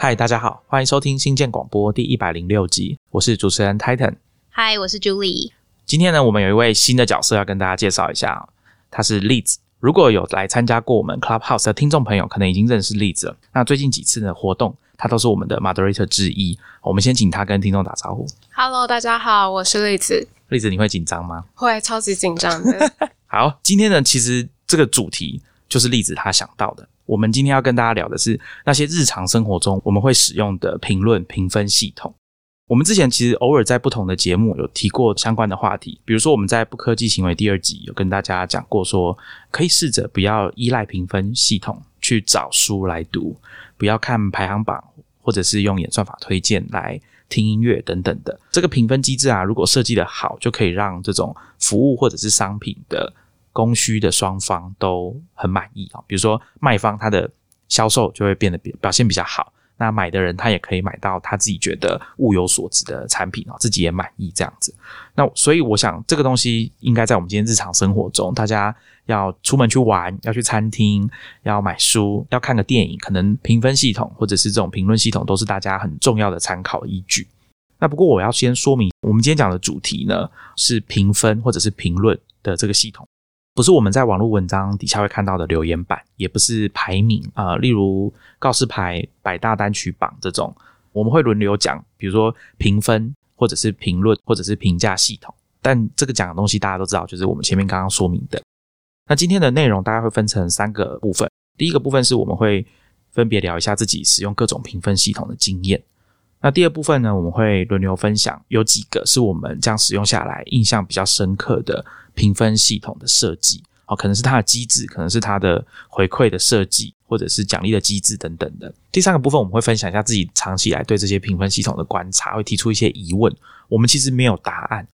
嗨，大家好，欢迎收听新建广播第一百零六集，我是主持人 Titan。嗨，我是 Julie。今天呢，我们有一位新的角色要跟大家介绍一下，他是 Liz。如果有来参加过我们 Clubhouse 的听众朋友，可能已经认识 Liz 了。那最近几次的活动，他都是我们的 Moderator 之一。我们先请他跟听众打招呼。Hello，大家好，我是栗子。栗子，你会紧张吗？会超级紧张的。好，今天呢，其实这个主题就是栗子他想到的。我们今天要跟大家聊的是那些日常生活中我们会使用的评论评分系统。我们之前其实偶尔在不同的节目有提过相关的话题，比如说我们在不科技行为第二集有跟大家讲过说，可以试着不要依赖评分系统去找书来读，不要看排行榜，或者是用演算法推荐来听音乐等等的。这个评分机制啊，如果设计的好，就可以让这种服务或者是商品的供需的双方都很满意啊。比如说卖方他的销售就会变得表现比较好。那买的人他也可以买到他自己觉得物有所值的产品啊，自己也满意这样子。那所以我想这个东西应该在我们今天日常生活中，大家要出门去玩，要去餐厅，要买书，要看个电影，可能评分系统或者是这种评论系统都是大家很重要的参考依据。那不过我要先说明，我们今天讲的主题呢是评分或者是评论的这个系统。不是我们在网络文章底下会看到的留言板，也不是排名啊、例如告示牌、百大单曲榜这种，我们会轮流讲，比如说评分，或者是评论，或者是评价系统。但这个讲的东西大家都知道，就是我们前面刚刚说明的。那今天的内容大概会分成三个部分，第一个部分是我们会分别聊一下自己使用各种评分系统的经验。那第二部分呢，我们会轮流分享有几个是我们这样使用下来印象比较深刻的评分系统的设计，哦，可能是它的机制，可能是它的回馈的设计，或者是奖励的机制等等的。第三个部分我们会分享一下自己长期以来对这些评分系统的观察，会提出一些疑问。我们其实没有答案，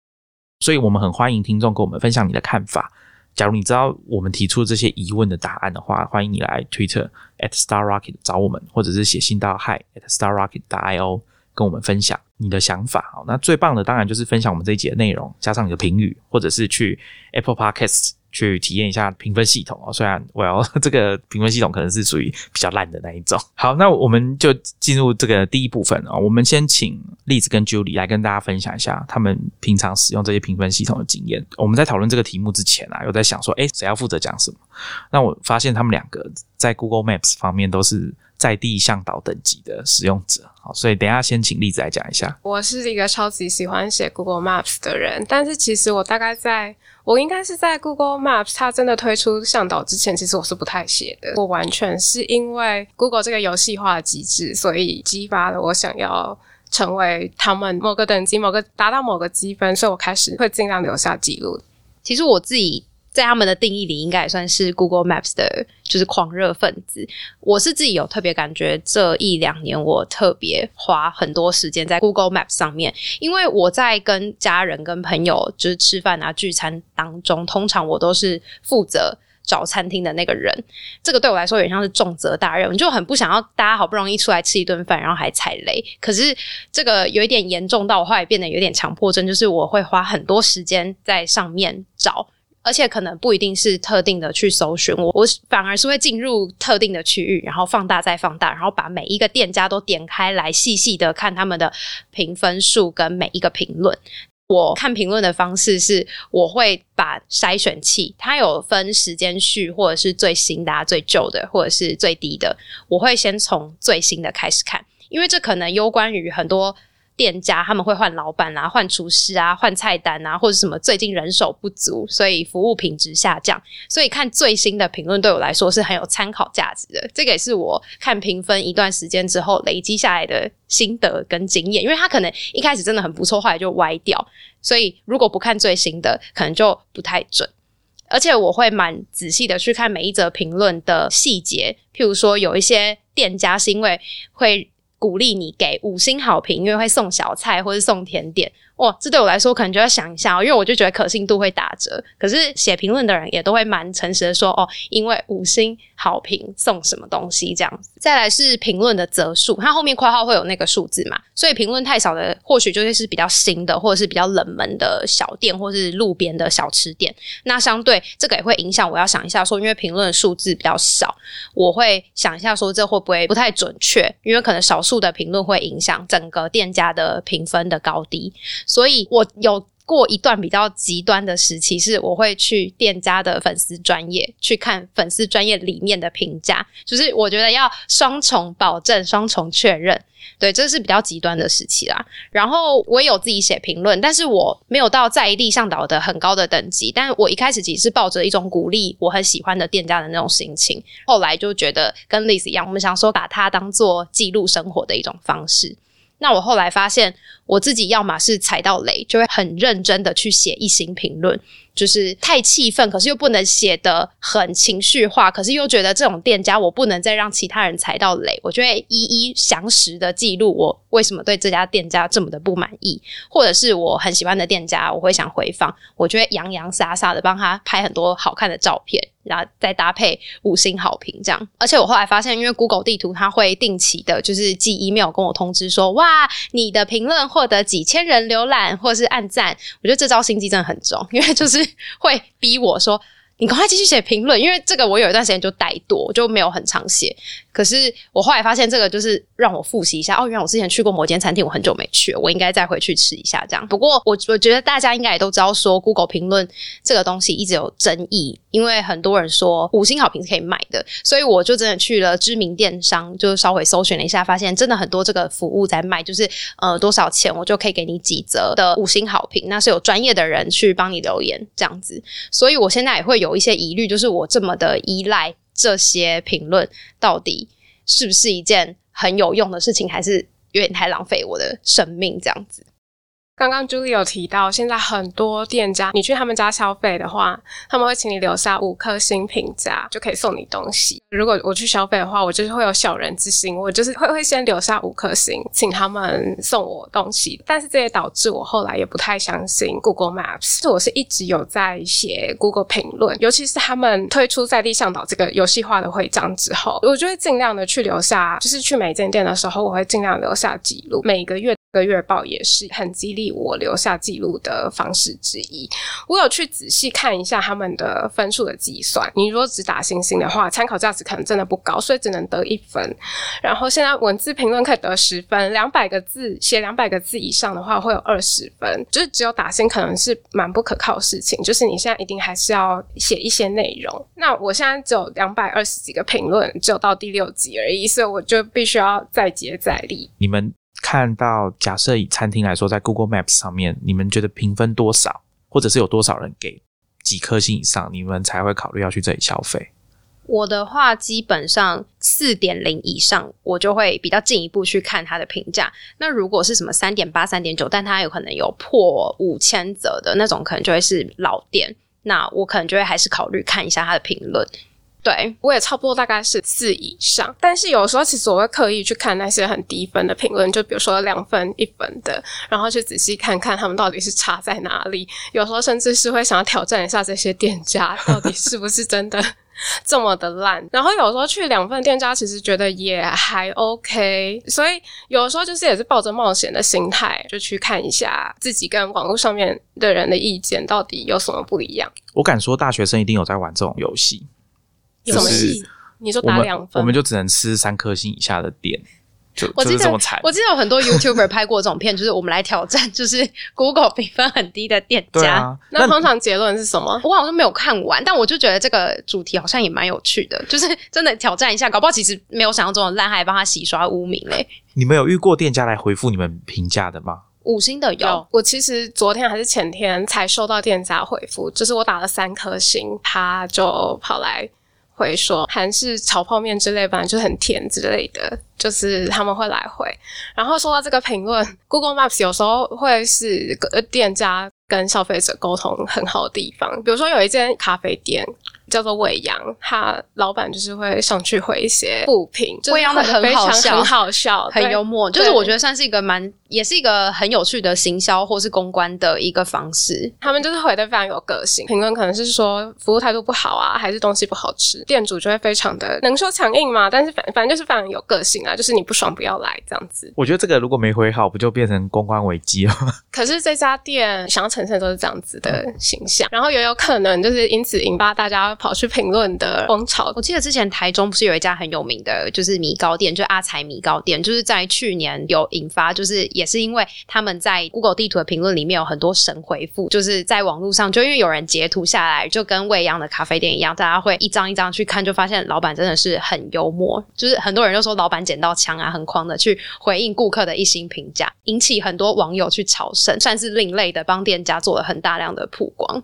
所以我们很欢迎听众跟我们分享你的看法。假如你知道我们提出这些疑问的答案的话，欢迎你来 Twitter at Star Rocket 找我们，或者是写信到 Hi at Star Rocket io。跟我们分享你的想法，好，那最棒的当然就是分享我们这一集的内容，加上你的评语，或者是去 Apple Podcast 去体验一下评分系统哦。虽然 Well 这个评分系统可能是属于比较烂的那一种。好，那我们就进入这个第一部分啊、我们先请栗子跟 Julie 来跟大家分享一下他们平常使用这些评分系统的经验。我们在讨论这个题目之前啊，有在想说，诶，谁要负责讲什么？那我发现他们两个在 Google Maps 方面都是。在地向导等级的使用者，好，所以等一下先请栗子来讲一下。我是一个超级喜欢写 Google Maps 的人，但是其实我大概在，我应该是在 Google Maps 它真的推出向导之前，其实我是不太写的。我完全是因为 Google 这个游戏化的机制，所以激发了我想要成为他们某个等级、某个达到某个积分，所以我开始会尽量留下记录。其实我自己。在他们的定义里，应该也算是 Google Maps 的，就是狂热分子。我是自己有特别感觉，这一两年我特别花很多时间在 Google Maps 上面，因为我在跟家人、跟朋友就是吃饭啊、聚餐当中，通常我都是负责找餐厅的那个人。这个对我来说有点像是重责大任，我就很不想要大家好不容易出来吃一顿饭，然后还踩雷。可是这个有一点严重到我后来变得有点强迫症，就是我会花很多时间在上面找。而且可能不一定是特定的去搜寻，我我反而是会进入特定的区域，然后放大再放大，然后把每一个店家都点开来，细细的看他们的评分数跟每一个评论。我看评论的方式是，我会把筛选器，它有分时间序，或者是最新的、啊、最旧的，或者是最低的，我会先从最新的开始看，因为这可能攸关于很多。店家他们会换老板啊，换厨师啊，换菜单啊，或者什么最近人手不足，所以服务品质下降。所以看最新的评论对我来说是很有参考价值的。这个也是我看评分一段时间之后累积下来的心得跟经验。因为他可能一开始真的很不错，后来就歪掉。所以如果不看最新的，可能就不太准。而且我会蛮仔细的去看每一则评论的细节，譬如说有一些店家是因为会。鼓励你给五星好评，因为会送小菜或是送甜点，哇，这对我来说可能就要想一下、哦，因为我就觉得可信度会打折。可是写评论的人也都会蛮诚实的说，哦，因为五星好评送什么东西这样子。再来是评论的则数，它后面括号会有那个数字嘛，所以评论太少的，或许就会是比较新的，或者是比较冷门的小店，或是路边的小吃店。那相对这个也会影响，我要想一下说，因为评论数字比较少，我会想一下说这会不会不太准确，因为可能少数的评论会影响整个店家的评分的高低。所以我有过一段比较极端的时期，是我会去店家的粉丝专业去看粉丝专业里面的评价，就是我觉得要双重保证、双重确认。对，这是比较极端的时期啦。然后我也有自己写评论，但是我没有到在地向导的很高的等级。但我一开始其实是抱着一种鼓励我很喜欢的店家的那种心情，后来就觉得跟 Liz 一样，我们想说把它当做记录生活的一种方式。那我后来发现，我自己要么是踩到雷，就会很认真的去写一行评论，就是太气愤，可是又不能写的很情绪化，可是又觉得这种店家我不能再让其他人踩到雷，我就会一一详实的记录我为什么对这家店家这么的不满意，或者是我很喜欢的店家，我会想回访，我就会洋洋洒洒的帮他拍很多好看的照片。然后再搭配五星好评这样，而且我后来发现，因为 Google 地图它会定期的，就是寄 email 跟我通知说，哇，你的评论获得几千人浏览或是按赞，我觉得这招心机真的很重，因为就是 会逼我说，你赶快继续写评论，因为这个我有一段时间就怠惰，就没有很常写。可是我后来发现，这个就是让我复习一下。哦，原来我之前去过某间餐厅，我很久没去，我应该再回去吃一下。这样。不过我我觉得大家应该也都知道，说 Google 评论这个东西一直有争议，因为很多人说五星好评是可以买的，所以我就真的去了知名电商，就稍微搜寻了一下，发现真的很多这个服务在卖，就是呃多少钱我就可以给你几折的五星好评，那是有专业的人去帮你留言这样子。所以我现在也会有一些疑虑，就是我这么的依赖。这些评论到底是不是一件很有用的事情，还是有点太浪费我的生命这样子？刚刚 Julie 有提到，现在很多店家，你去他们家消费的话，他们会请你留下五颗星评价，就可以送你东西。如果我去消费的话，我就是会有小人之心，我就是会会先留下五颗星，请他们送我东西。但是这也导致我后来也不太相信 Google Maps。就我是一直有在写 Google 评论，尤其是他们推出在地向导这个游戏化的徽章之后，我就会尽量的去留下，就是去每间店的时候，我会尽量留下记录，每个月。个月报也是很激励我留下记录的方式之一。我有去仔细看一下他们的分数的计算。你如果只打星星的话，参考价值可能真的不高，所以只能得一分。然后现在文字评论可以得十分，两百个字写两百个字以上的话会有二十分。就是只有打星可能是蛮不可靠的事情。就是你现在一定还是要写一些内容。那我现在只有两百二十几个评论，只有到第六集而已，所以我就必须要再接再厉。你们。看到，假设以餐厅来说，在 Google Maps 上面，你们觉得评分多少，或者是有多少人给几颗星以上，你们才会考虑要去这里消费？我的话，基本上四点零以上，我就会比较进一步去看它的评价。那如果是什么三点八、三点九，但它有可能有破五千折的那种，可能就会是老店。那我可能就会还是考虑看一下它的评论。对，我也差不多大概是四以上，但是有时候其实我会刻意去看那些很低分的评论，就比如说两分、一分的，然后去仔细看看他们到底是差在哪里。有时候甚至是会想要挑战一下这些店家到底是不是真的 这么的烂。然后有时候去两份店家，其实觉得也还 OK，所以有时候就是也是抱着冒险的心态，就去看一下自己跟网络上面的人的意见到底有什么不一样。我敢说，大学生一定有在玩这种游戏。什么戏？你说打两分，我们就只能吃三颗星以下的店，就就是这么惨。我记得有很多 YouTuber 拍过这种片，就是我们来挑战，就是 Google 评分很低的店家。那通常结论是什么？我好像没有看完，但我就觉得这个主题好像也蛮有趣的，就是真的挑战一下，搞不好其实没有想象中的烂，还帮他洗刷污名嘞。你们有遇过店家来回复你们评价的吗？五星的有，我其实昨天还是前天才收到店家回复，就是我打了三颗星，他就跑来。会说韩式炒泡面之类，本来就很甜之类的，就是他们会来回。然后说到这个评论，Google Maps 有时候会是店家跟消费者沟通很好的地方。比如说有一间咖啡店叫做伟阳，他老板就是会上去回一些不评，伟阳的很好笑，很好笑，很幽默，就是我觉得算是一个蛮也是一个很有趣的行销或是公关的一个方式。他们就是回的非常有个性，评论可能是说服务态度不好啊，还是东西不好吃，店主就会非常的能说强硬嘛，但是反反正就是非常有个性啊，就是你不爽不要来这样子。我觉得这个如果没回好，不就变成公关危机了？可是这家店想要呈现都是这样子的形象，然后也有可能就是因此引发大家跑去评论的风潮。我记得之前台中不是有一家很有名的，就是米糕店，就阿财米糕店，就是在去年有引发，就是也是因为他们在 Google 地图的评论里面有很多神回复，就是在网络上，就因为有人截图下来，就跟未央的咖啡店一样，大家会一张一张去看，就发现老板真的是很幽默，就是很多人就说老板捡到枪啊，很狂的去回应顾客的一星评价，引起很多网友去朝圣，算是另类的帮店家做了很大量的曝光。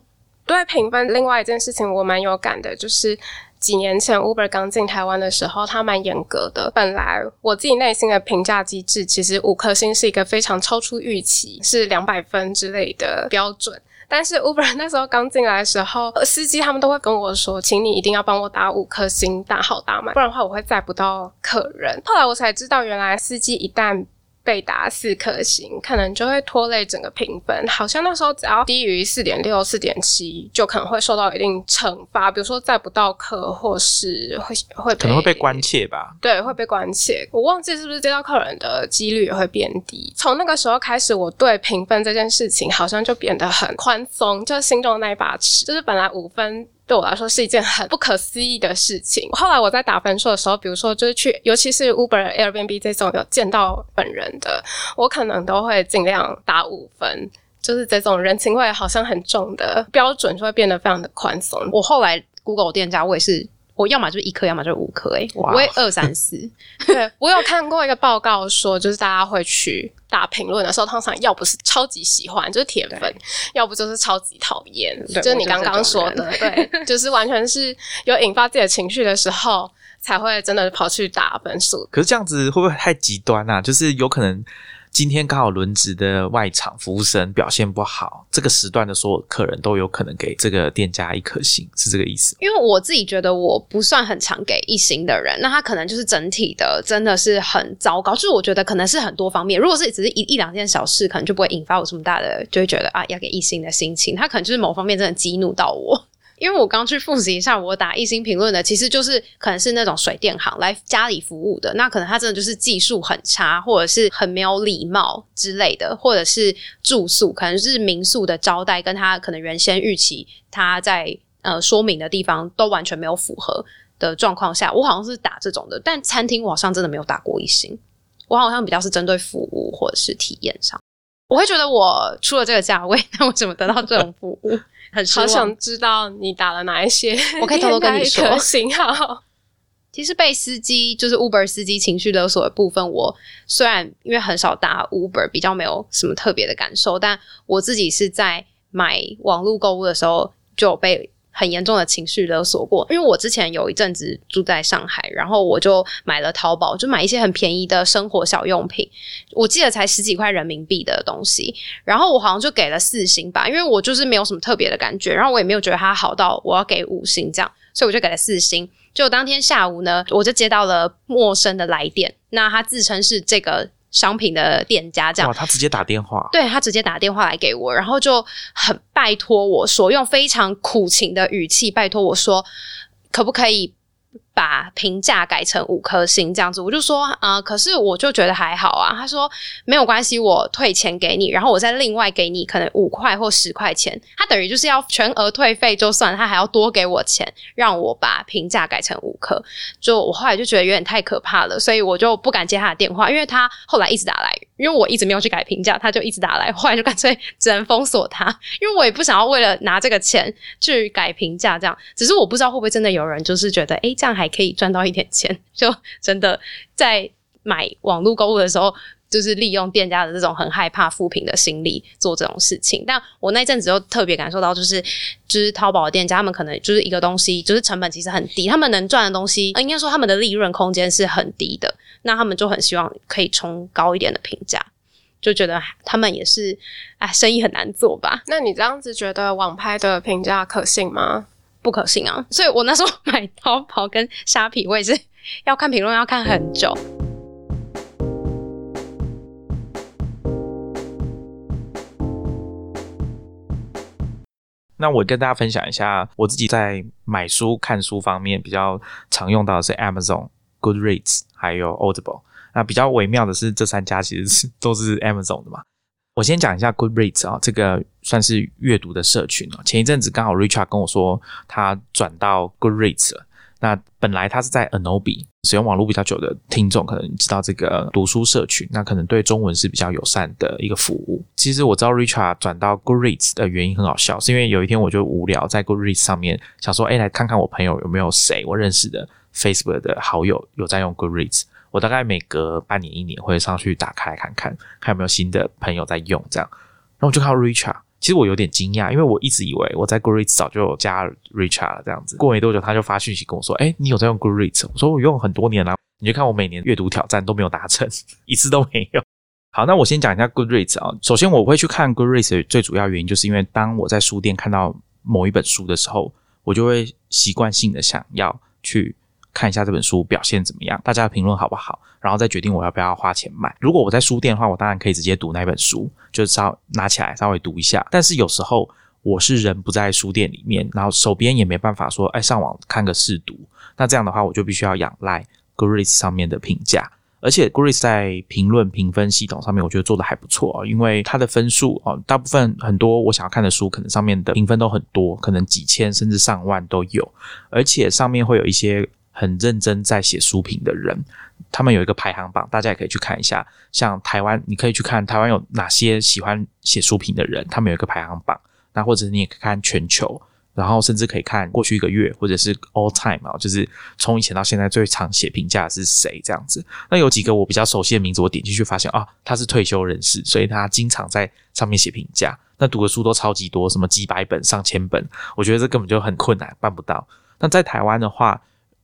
对评分，另外一件事情我蛮有感的，就是几年前 Uber 刚进台湾的时候，它蛮严格的。本来我自己内心的评价机制，其实五颗星是一个非常超出预期，是两百分之类的标准。但是 Uber 那时候刚进来的时候，司机他们都会跟我说，请你一定要帮我打五颗星，打好打满，不然的话我会载不到客人。后来我才知道，原来司机一旦被打四颗星，可能就会拖累整个评分。好像那时候只要低于四点六、四点七，就可能会受到一定惩罚，比如说再不到课，或是会会可能会被关切吧。对，会被关切。我忘记是不是接到客人的几率也会变低。从那个时候开始，我对评分这件事情好像就变得很宽松，就是心中的那一把尺，就是本来五分。对我来说是一件很不可思议的事情。后来我在打分数的时候，比如说就是去，尤其是 Uber、Airbnb 这种有见到本人的，我可能都会尽量打五分。就是这种人情味好像很重的标准，就会变得非常的宽松。我后来 Google 店家，我也是，我要么就一颗，要么就五颗，哎，我不会二三四。对我有看过一个报告说，就是大家会去打评论的时候，通常要不是超级喜欢，就是铁粉；要不就是超级讨厌，就是你刚刚说的，对，就是完全是有引发自己的情绪的时候，才会真的跑去打分数。可是这样子会不会太极端啊？就是有可能今天刚好轮值的外场服务生表现不好，这个时段的所有客人都有可能给这个店家一颗星，是这个意思？因为我自己觉得我不算很常给一星的人，那他可能就是整体的真的是很糟糕。就是我觉得可能是很多方面，如果是只是一一两件小事，可能就不会引发我这么大的，就会觉得啊要给一星的心情。他可能就是某方面真的激怒到我。因为我刚去复习一下，我打一星评论的，其实就是可能是那种水电行来家里服务的，那可能他真的就是技术很差，或者是很没有礼貌之类的，或者是住宿可能是民宿的招待，跟他可能原先预期他在呃说明的地方都完全没有符合的状况下，我好像是打这种的，但餐厅我好像真的没有打过一星，我好像比较是针对服务或者是体验上，我会觉得我出了这个价位，那我怎么得到这种服务？很好想知道你打了哪一些，我可以偷偷跟你说型号。其实被司机就是 Uber 司机情绪勒索的部分，我虽然因为很少打 Uber，比较没有什么特别的感受，但我自己是在买网络购物的时候就有被很严重的情绪勒索过。因为我之前有一阵子住在上海，然后我就买了淘宝，就买一些很便宜的生活小用品，我记得才十几块人民币的东西，然后我好像就给了四星吧，因为我就是没有什么特别的感觉，然后我也没有觉得它好到我要给五星这样，所以我就给了四星。就当天下午呢，我就接到了陌生的来电，那他自称是这个商品的店家，这样。哇，他直接打电话，对他直接打电话来给我，然后就很拜托我说，用非常苦情的语气拜托我说，可不可以把评价改成五颗星这样子？我就说啊、可是我就觉得还好啊。他说没有关系，我退钱给你，然后我再另外给你可能五块或十块钱。他等于就是要全额退费就算，他还要多给我钱，让我把评价改成五颗。就我后来就觉得有点太可怕了，所以我就不敢接他的电话，因为他后来一直打来，因为我一直没有去改评价，他就一直打来，后来就干脆只能封锁他，因为我也不想要为了拿这个钱去改评价，这样。只是我不知道会不会真的有人就是觉得，诶，这样还可以赚到一点钱，就真的在买网络购物的时候。就是利用店家的这种很害怕负评的心理做这种事情，但我那阵子又特别感受到，就是就是淘宝的店家，他们可能就是一个东西，就是成本其实很低，他们能赚的东西，应该说他们的利润空间是很低的，那他们就很希望可以冲高一点的评价，就觉得他们也是啊，生意很难做吧，那你这样子觉得网拍的评价可信吗？不可信啊。所以我那时候买淘宝跟虾皮，我也是要看评论，要看很久。那我跟大家分享一下，我自己在买书、看书方面比较常用到的是 Amazon、Goodreads 还有 Audible。那比较微妙的是，这三家其实是都是 Amazon 的嘛。我先讲一下 Goodreads 啊，这个算是阅读的社群啊。前一阵子刚好 Richard 跟我说，他转到 Goodreads 了。那本来他是在 Anobi 使用网络比较久的听众，可能知道这个读书社群，那可能对中文是比较友善的一个服务。其实我知道 Richard 转到 Goodreads 的原因很好笑，是因为有一天我就无聊在 Goodreads 上面想说，哎，来看看我朋友有没有谁我认识的 Facebook 的好友有在用 Goodreads。我大概每隔半年一年会上去打开看看，看有没有新的朋友在用这样。然后我就看到 Richard。其实我有点惊讶，因为我一直以为我在 Goodreads 早就有加 Richard 了这样子。过没多久，他就发讯息跟我说：“哎，你有在用 Goodreads？” 我说：“我用很多年了。”你就看我每年阅读挑战都没有达成，一次都没有。好，那我先讲一下 Goodreads 啊。首先，我会去看 Goodreads 的最主要原因，就是因为当我在书店看到某一本书的时候，我就会习惯性的想要去。看一下这本书表现怎么样，大家的评论好不好，然后再决定我要不要花钱买。如果我在书店的话，我当然可以直接读那本书，就是稍拿起来稍微读一下。但是有时候我是人不在书店里面，然后手边也没办法说，哎，上网看个试读。那这样的话，我就必须要仰赖 Goodreads 上面的评价。而且 Goodreads 在评论评分系统上面，我觉得做的还不错啊，因为它的分数哦，大部分很多我想要看的书，可能上面的评分都很多，可能几千甚至上万都有，而且上面会有一些。很认真在写书评的人，他们有一个排行榜，大家也可以去看一下。像台湾，你可以去看台湾有哪些喜欢写书评的人，他们有一个排行榜。那或者你也可以看全球，然后甚至可以看过去一个月，或者是 all time 啊，就是从以前到现在最常写评价是谁这样子。那有几个我比较熟悉的名字，我点进去发现啊，他是退休人士，所以他经常在上面写评价。那读的书都超级多，什么几百本、上千本，我觉得这根本就很困难，办不到。那在台湾的话，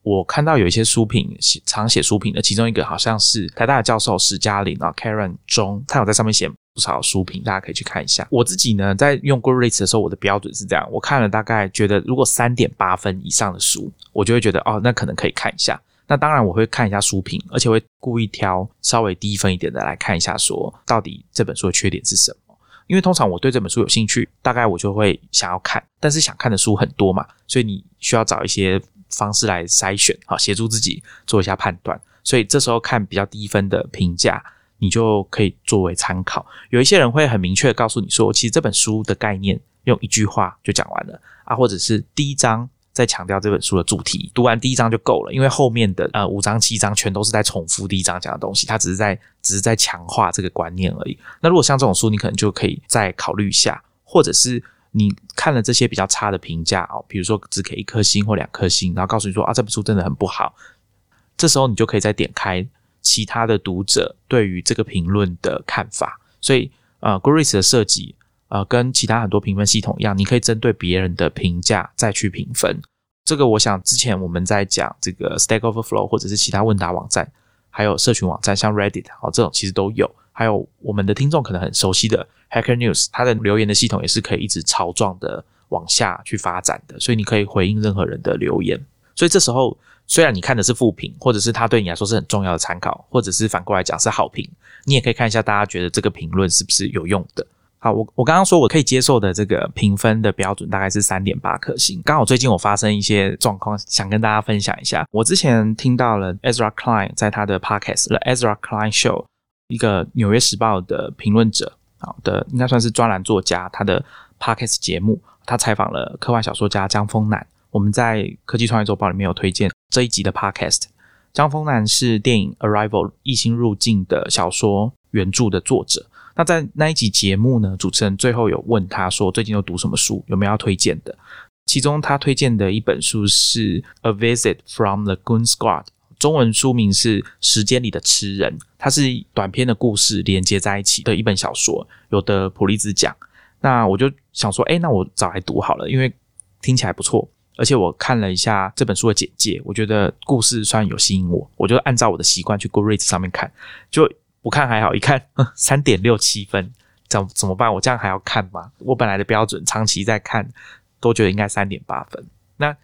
我看到有一些书评写常写书评的，其中一个好像是台大的教授史嘉玲啊，Karen 中，他有在上面写不少书评，大家可以去看一下。我自己呢，在用 Goodreads 的时候，我的标准是这样：我看了大概觉得如果三点八分以上的书，我就会觉得哦，那可能可以看一下。那当然我会看一下书评，而且会故意挑稍微低分一点的来看一下，说到底这本书的缺点是什么。因为通常我对这本书有兴趣，大概我就会想要看，但是想看的书很多嘛，所以你需要找一些。方式来筛选，好协助自己做一下判断，所以这时候看比较低分的评价，你就可以作为参考。有一些人会很明确告诉你说，其实这本书的概念用一句话就讲完了啊，或者是第一章在强调这本书的主题，读完第一章就够了，因为后面的呃五章七章全都是在重复第一章讲的东西，它只是在只是在强化这个观念而已。那如果像这种书，你可能就可以再考虑一下，或者是。你看了这些比较差的评价哦，比如说只给一颗星或两颗星，然后告诉你说啊这本书真的很不好，这时候你就可以再点开其他的读者对于这个评论的看法。所以呃，Goodreads 的设计呃跟其他很多评分系统一样，你可以针对别人的评价再去评分。这个我想之前我们在讲这个 Stack Overflow 或者是其他问答网站，还有社群网站像 Reddit 哦这种其实都有。还有我们的听众可能很熟悉的 Hacker News，它的留言的系统也是可以一直超壮的往下去发展的，所以你可以回应任何人的留言。所以这时候虽然你看的是负评，或者是它对你来说是很重要的参考，或者是反过来讲是好评，你也可以看一下大家觉得这个评论是不是有用的。好，我我刚刚说我可以接受的这个评分的标准大概是三点八颗星。刚好最近我发生一些状况，想跟大家分享一下。我之前听到了 Ezra Klein 在他的 Podcast The Ezra Klein Show。一个《纽约时报》的评论者，好的，应该算是专栏作家。他的 podcast 节目，他采访了科幻小说家江丰南。我们在《科技创业周报》里面有推荐这一集的 podcast。江丰南是电影《Arrival》异星入境的小说原著的作者。那在那一集节目呢，主持人最后有问他说：“最近有读什么书？有没有要推荐的？”其中他推荐的一本书是《A Visit from the Goon Squad》。中文书名是《时间里的吃人》，它是短篇的故事连接在一起的一本小说，有的普利兹奖。那我就想说，哎，那我找来读好了，因为听起来不错。而且我看了一下这本书的简介，我觉得故事算有吸引我，我就按照我的习惯去 Goodreads 上面看，就不看还好，一看三点六七分，怎怎么办？我这样还要看吗？我本来的标准长期在看，都觉得应该三点八分。那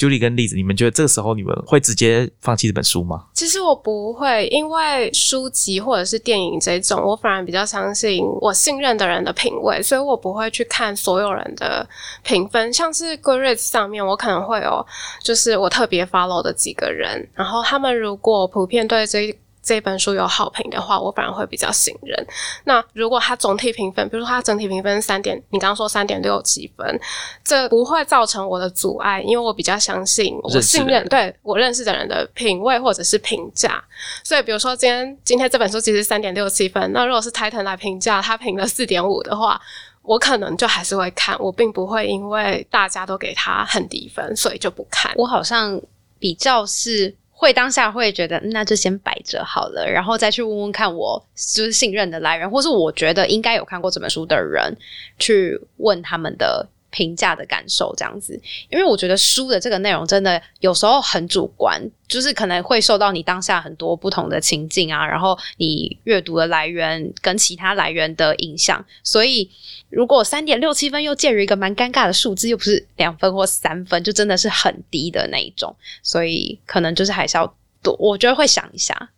Julie 跟栗子，你们觉得这个时候你们会直接放弃这本书吗？其实我不会，因为书籍或者是电影这种，我反而比较相信我信任的人的品味，所以我不会去看所有人的评分。像是 Goodreads 上面，我可能会有就是我特别 follow 的几个人，然后他们如果普遍对这这本书有好评的话，我反而会比较信任。那如果它总体评分，比如说它整体评分三点，你刚刚说三点六七分，这不会造成我的阻碍，因为我比较相信我信任对我认识的人的品味或者是评价。所以，比如说今天今天这本书其实三点六七分，那如果是 Titan 来评价，他评了四点五的话，我可能就还是会看，我并不会因为大家都给他很低分，所以就不看。我好像比较是。会当下会觉得那就先摆着好了，然后再去问问看我就是信任的来源，或是我觉得应该有看过这本书的人去问他们的。评价的感受这样子，因为我觉得书的这个内容真的有时候很主观，就是可能会受到你当下很多不同的情境啊，然后你阅读的来源跟其他来源的影响，所以如果三点六七分又介于一个蛮尴尬的数字，又不是两分或三分，就真的是很低的那一种，所以可能就是还是要多，我觉得会想一下。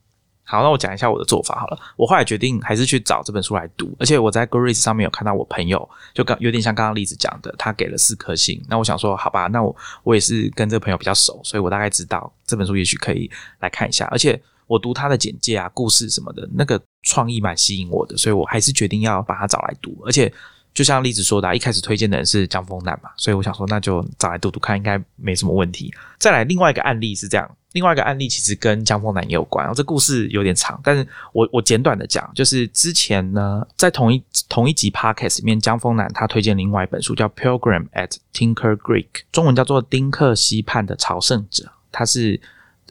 好，那我讲一下我的做法好了。我后来决定还是去找这本书来读，而且我在 Goodreads 上面有看到我朋友，就刚有点像刚刚例子讲的，他给了四颗星。那我想说，好吧，那我我也是跟这个朋友比较熟，所以我大概知道这本书也许可以来看一下。而且我读他的简介啊、故事什么的，那个创意蛮吸引我的，所以我还是决定要把它找来读。而且就像例子说的，一开始推荐的人是江峰南嘛，所以我想说，那就找来读读看，应该没什么问题。再来另外一个案例是这样。另外一个案例其实跟江峰南也有关，然后这故事有点长，但是我我简短的讲，就是之前呢，在同一同一集 podcast 里面，江峰南他推荐另外一本书叫《Pilgrim at Tinker Creek》，中文叫做《丁克西畔的朝圣者》，它是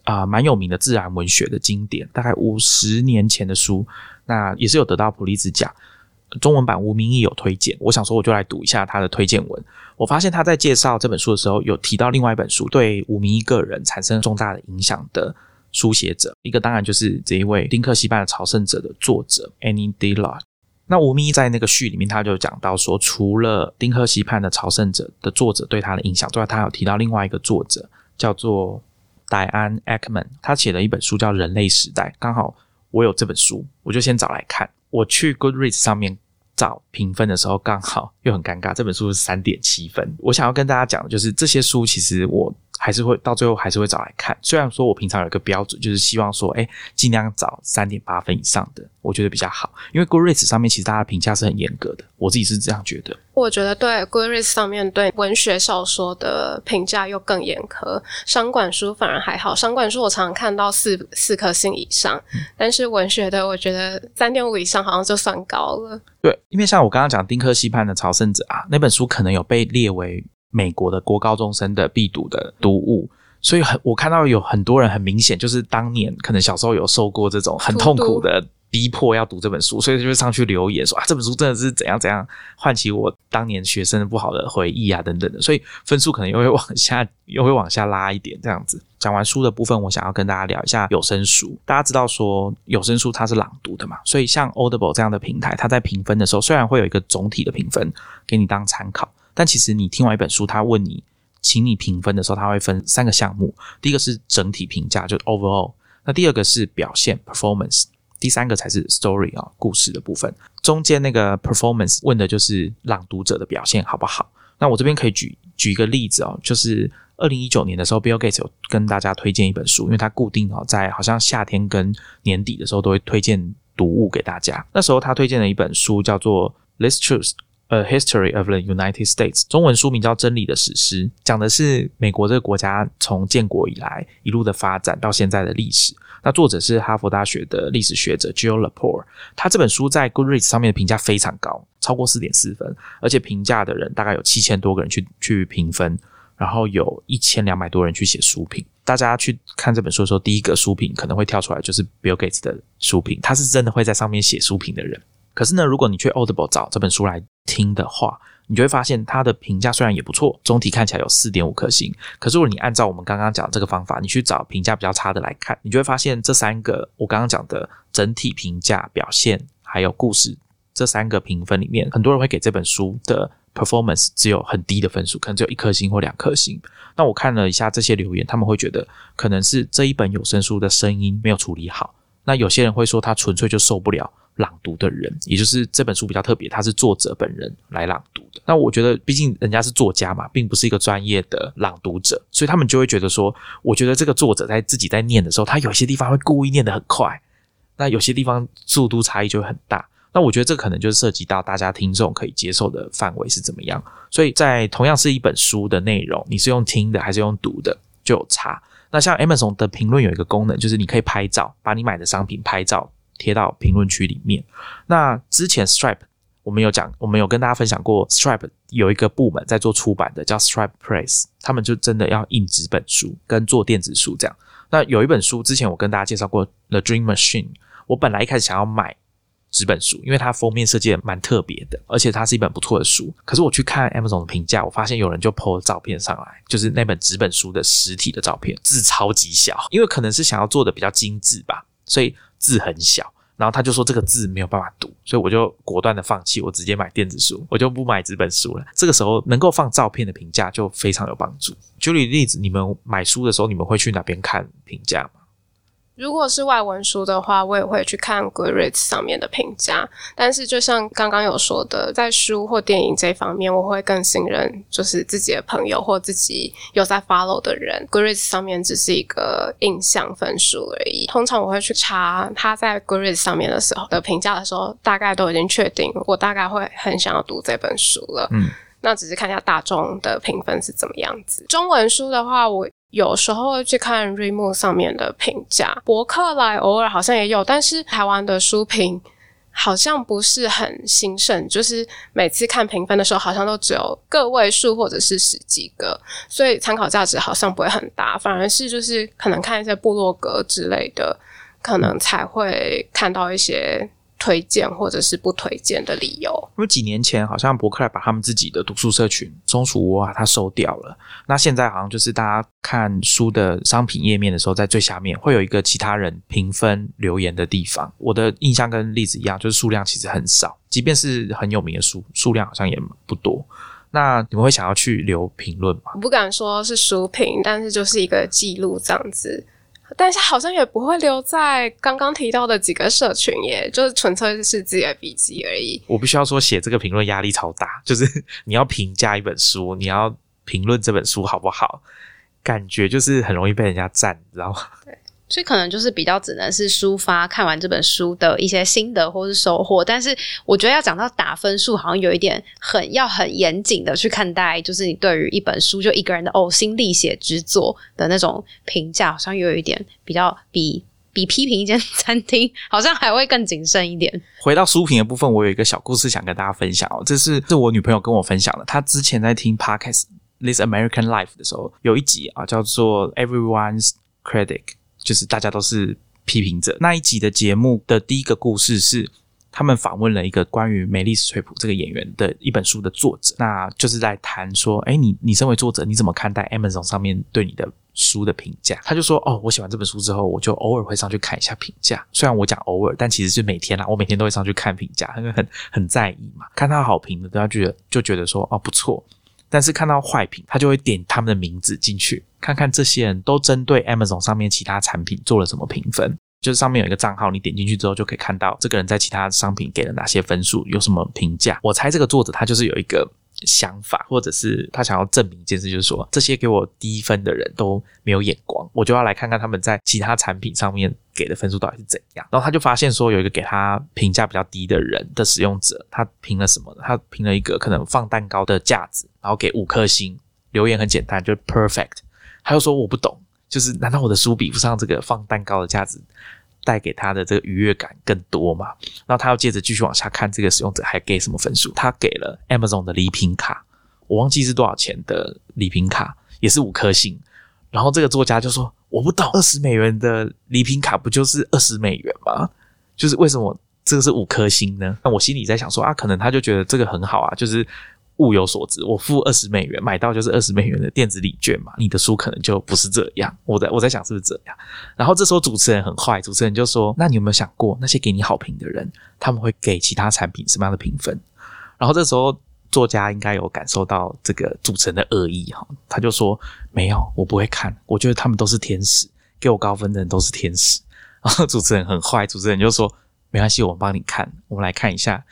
啊蛮有名的自然文学的经典，大概五十年前的书，那也是有得到普利兹奖。中文版吴明义有推荐，我想说我就来读一下他的推荐文。我发现他在介绍这本书的时候，有提到另外一本书对吴明义个人产生重大的影响的书写者，一个当然就是这一位《丁克西班的朝圣者》的作者 Annie Dillard。那吴明义在那个序里面，他就讲到说，除了《丁克西畔的朝圣者》的作者对他的影响之外，他有提到另外一个作者叫做戴安·艾克曼，他写了一本书叫《人类时代》，刚好我有这本书，我就先找来看。我去 Goodreads 上面找评分的时候，刚好又很尴尬，这本书是三点七分。我想要跟大家讲的就是，这些书其实我。还是会到最后还是会找来看。虽然说我平常有一个标准，就是希望说，哎，尽量找三点八分以上的，我觉得比较好。因为 Goodreads 上面其实大家评价是很严格的，我自己是这样觉得。我觉得对 Goodreads 上面对文学小说的评价又更严苛，商管书反而还好。商管书我常常看到四四颗星以上，但是文学的我觉得三点五以上好像就算高了。对，因为像我刚刚讲《丁克西畔的朝圣者》啊，那本书可能有被列为。美国的国高中生的必读的读物，所以很我看到有很多人很明显就是当年可能小时候有受过这种很痛苦的逼迫要读这本书，所以就上去留言说啊这本书真的是怎样怎样唤起我当年学生不好的回忆啊等等的，所以分数可能又会往下又会往下拉一点这样子。讲完书的部分，我想要跟大家聊一下有声书。大家知道说有声书它是朗读的嘛，所以像 Audible 这样的平台，它在评分的时候虽然会有一个总体的评分给你当参考。但其实你听完一本书，他问你，请你评分的时候，他会分三个项目。第一个是整体评价，就是 overall。那第二个是表现 performance，第三个才是 story 啊，故事的部分。中间那个 performance 问的就是朗读者的表现好不好。那我这边可以举举一个例子哦，就是二零一九年的时候，Bill Gates 有跟大家推荐一本书，因为他固定哦在好像夏天跟年底的时候都会推荐读物给大家。那时候他推荐的一本书叫做 Let's Choose。A History of the United States，中文书名叫《真理的史诗》，讲的是美国这个国家从建国以来一路的发展到现在的历史。那作者是哈佛大学的历史学者 Jill Lepore，他这本书在 Goodreads 上面的评价非常高，超过四点四分，而且评价的人大概有七千多个人去去评分，然后有一千两百多人去写书评。大家去看这本书的时候，第一个书评可能会跳出来就是 Bill Gates 的书评，他是真的会在上面写书评的人。可是呢，如果你去 Audible 找这本书来听的话，你就会发现它的评价虽然也不错，总体看起来有四点五颗星。可是如果你按照我们刚刚讲这个方法，你去找评价比较差的来看，你就会发现这三个我刚刚讲的整体评价、表现还有故事这三个评分里面，很多人会给这本书的 performance 只有很低的分数，可能只有一颗星或两颗星。那我看了一下这些留言，他们会觉得可能是这一本有声书的声音没有处理好。那有些人会说他纯粹就受不了朗读的人，也就是这本书比较特别，他是作者本人来朗读的。那我觉得，毕竟人家是作家嘛，并不是一个专业的朗读者，所以他们就会觉得说，我觉得这个作者在自己在念的时候，他有些地方会故意念得很快，那有些地方速度差异就会很大。那我觉得这可能就是涉及到大家听众可以接受的范围是怎么样。所以在同样是一本书的内容，你是用听的还是用读的，就有差。那像 Amazon 的评论有一个功能，就是你可以拍照，把你买的商品拍照贴到评论区里面。那之前 Stripe 我们有讲，我们有跟大家分享过，Stripe 有一个部门在做出版的，叫 Stripe Press，他们就真的要印纸本书跟做电子书这样。那有一本书之前我跟大家介绍过，《The Dream Machine》，我本来一开始想要买。纸本书，因为它封面设计蛮特别的，而且它是一本不错的书。可是我去看 Amazon 的评价，我发现有人就 po 照片上来，就是那本纸本书的实体的照片，字超级小，因为可能是想要做的比较精致吧，所以字很小。然后他就说这个字没有办法读，所以我就果断的放弃，我直接买电子书，我就不买纸本书了。这个时候能够放照片的评价就非常有帮助。举例例子，你们买书的时候，你们会去哪边看评价吗？如果是外文书的话，我也会去看 Goodreads 上面的评价。但是，就像刚刚有说的，在书或电影这方面，我会更信任就是自己的朋友或自己有在 follow 的人。Goodreads 上面只是一个印象分数而已。通常我会去查他在 Goodreads 上面的时候的评价的时候，大概都已经确定，我大概会很想要读这本书了。嗯，那只是看一下大众的评分是怎么样子。中文书的话，我。有时候会去看 Remove 上面的评价，博客来偶尔好像也有，但是台湾的书评好像不是很兴盛，就是每次看评分的时候，好像都只有个位数或者是十几个，所以参考价值好像不会很大，反而是就是可能看一些部落格之类的，可能才会看到一些。推荐或者是不推荐的理由，因为几年前好像博客来把他们自己的读书社群松鼠窝啊，它收掉了。那现在好像就是大家看书的商品页面的时候，在最下面会有一个其他人评分留言的地方。我的印象跟例子一样，就是数量其实很少，即便是很有名的书，数量好像也不多。那你们会想要去留评论吗？我不敢说是书评，但是就是一个记录这样子。但是好像也不会留在刚刚提到的几个社群，耶，就是纯粹是自己的笔记而已。我必须要说，写这个评论压力超大，就是你要评价一本书，你要评论这本书好不好，感觉就是很容易被人家赞，你知道吗？对。所以可能就是比较只能是抒发看完这本书的一些心得或是收获，但是我觉得要讲到打分数，好像有一点很要很严谨的去看待，就是你对于一本书就一个人的呕心沥血之作的那种评价，好像有一点比较比比批评一间 餐厅好像还会更谨慎一点。回到书评的部分，我有一个小故事想跟大家分享哦，这是是我女朋友跟我分享的，她之前在听 Podcast This American Life 的时候，有一集啊叫做 Everyone's Critic。就是大家都是批评者。那一集的节目的第一个故事是，他们访问了一个关于梅丽史翠普这个演员的一本书的作者，那就是在谈说，哎，你你身为作者，你怎么看待 Amazon 上面对你的书的评价？他就说，哦，我写完这本书之后，我就偶尔会上去看一下评价。虽然我讲偶尔，但其实是每天啦，我每天都会上去看评价，因为很很在意嘛。看到好评的，都要觉得就觉得说，哦，不错。但是看到坏评，他就会点他们的名字进去，看看这些人都针对 Amazon 上面其他产品做了什么评分。就是上面有一个账号，你点进去之后就可以看到这个人在其他商品给了哪些分数，有什么评价。我猜这个作者他就是有一个。想法，或者是他想要证明一件事，就是说这些给我低分的人都没有眼光，我就要来看看他们在其他产品上面给的分数到底是怎样。然后他就发现说，有一个给他评价比较低的人的使用者，他评了什么？他评了一个可能放蛋糕的架子，然后给五颗星，留言很简单，就是 perfect。他又说我不懂，就是难道我的书比不上这个放蛋糕的架子？带给他的这个愉悦感更多嘛？然后他要接着继续往下看，这个使用者还给什么分数？他给了 Amazon 的礼品卡，我忘记是多少钱的礼品卡，也是五颗星。然后这个作家就说：“我不懂，二十美元的礼品卡不就是二十美元吗？就是为什么这个是五颗星呢？”那我心里在想说啊，可能他就觉得这个很好啊，就是。物有所值，我付二十美元买到就是二十美元的电子礼券嘛，你的书可能就不是这样。我在我在想是不是这样？然后这时候主持人很坏，主持人就说：“那你有没有想过，那些给你好评的人，他们会给其他产品什么样的评分？”然后这时候作家应该有感受到这个主持人的恶意哈，他就说没有，我不会看，我觉得他们都是天使，给我高分的人都是天使。然后主持人很坏，主持人就说没关系，我帮你看，我们来看一下。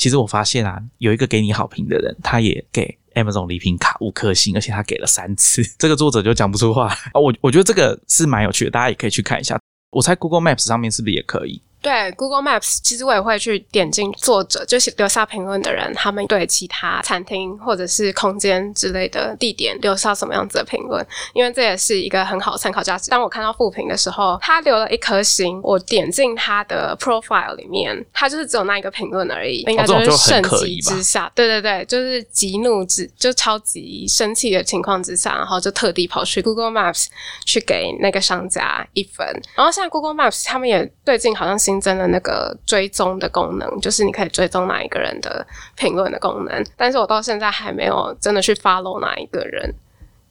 其实我发现啊，有一个给你好评的人，他也给 Amazon 礼品卡五颗星，而且他给了三次，这个作者就讲不出话啊。我我觉得这个是蛮有趣的，大家也可以去看一下。我猜 Google Maps 上面是不是也可以？对 Google Maps，其实我也会去点进作者，就是留下评论的人，他们对其他餐厅或者是空间之类的地点留下什么样子的评论，因为这也是一个很好参考价值。当我看到负评的时候，他留了一颗星，我点进他的 profile 里面，他就是只有那一个评论而已，应该就是盛极之下，对对对，就是极怒之，就超级生气的情况之下，然后就特地跑去 Google Maps 去给那个商家一分。然后现在 Google Maps 他们也最近好像是。新增了那个追踪的功能，就是你可以追踪哪一个人的评论的功能。但是我到现在还没有真的去 follow 哪一个人，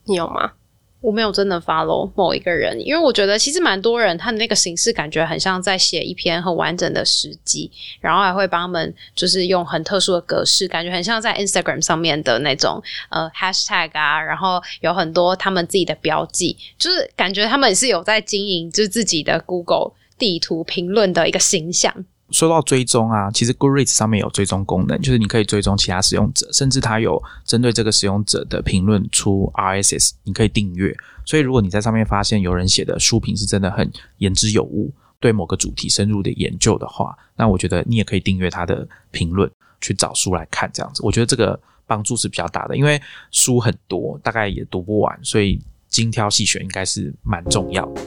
你有吗？我没有真的 follow 某一个人，因为我觉得其实蛮多人他的那个形式感觉很像在写一篇很完整的史记，然后还会帮他们就是用很特殊的格式，感觉很像在 Instagram 上面的那种呃 hashtag 啊，然后有很多他们自己的标记，就是感觉他们是有在经营就是自己的 Google。地图评论的一个形象。说到追踪啊，其实 Goodreads 上面有追踪功能，就是你可以追踪其他使用者，甚至它有针对这个使用者的评论出 RSS，你可以订阅。所以如果你在上面发现有人写的书评是真的很言之有物，对某个主题深入的研究的话，那我觉得你也可以订阅他的评论，去找书来看。这样子，我觉得这个帮助是比较大的，因为书很多，大概也读不完，所以精挑细选应该是蛮重要的。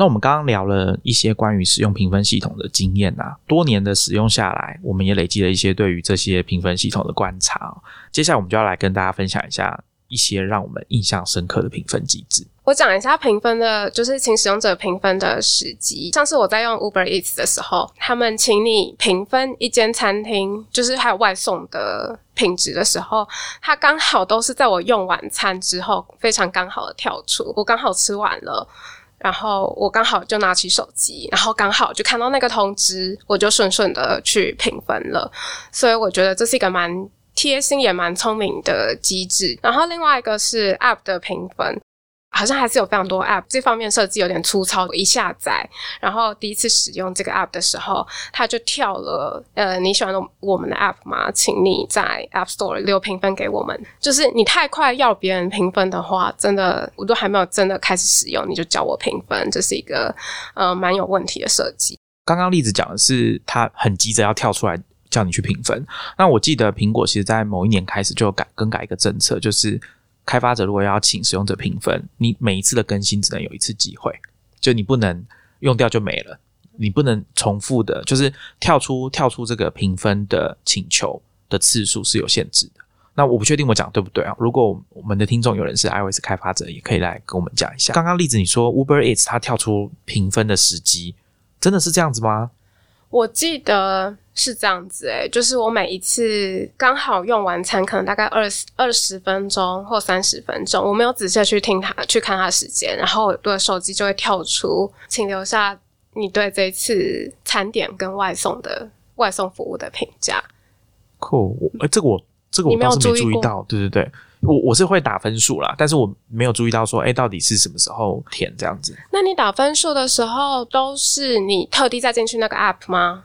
那我们刚刚聊了一些关于使用评分系统的经验啊，多年的使用下来，我们也累积了一些对于这些评分系统的观察。接下来我们就要来跟大家分享一下一些让我们印象深刻的评分机制。我讲一下评分的，就是请使用者评分的时机。像是我在用 Uber Eats 的时候，他们请你评分一间餐厅，就是还有外送的品质的时候，它刚好都是在我用完餐之后，非常刚好的跳出，我刚好吃完了。然后我刚好就拿起手机，然后刚好就看到那个通知，我就顺顺的去评分了。所以我觉得这是一个蛮贴心也蛮聪明的机制。然后另外一个是 App 的评分。好像还是有非常多 App，这方面设计有点粗糙。我一下载，然后第一次使用这个 App 的时候，它就跳了。呃，你喜欢我们的 App 吗？请你在 App Store 留评分给我们。就是你太快要别人评分的话，真的我都还没有真的开始使用，你就叫我评分，这是一个呃蛮有问题的设计。刚刚例子讲的是，他很急着要跳出来叫你去评分。那我记得苹果其实在某一年开始就改更改一个政策，就是。开发者如果要请使用者评分，你每一次的更新只能有一次机会，就你不能用掉就没了，你不能重复的，就是跳出跳出这个评分的请求的次数是有限制的。那我不确定我讲对不对啊？如果我们的听众有人是 iOS 开发者，也可以来跟我们讲一下。刚刚例子你说 Uber Eats 它跳出评分的时机，真的是这样子吗？我记得是这样子诶，就是我每一次刚好用完餐，可能大概二十二十分钟或三十分钟，我没有仔细去听他去看他时间，然后我的手机就会跳出，请留下你对这次餐点跟外送的外送服务的评价。酷，我哎，这个我这个我倒是没注意到，对对对。我我是会打分数啦，但是我没有注意到说，哎，到底是什么时候填这样子？那你打分数的时候，都是你特地再进去那个 app 吗？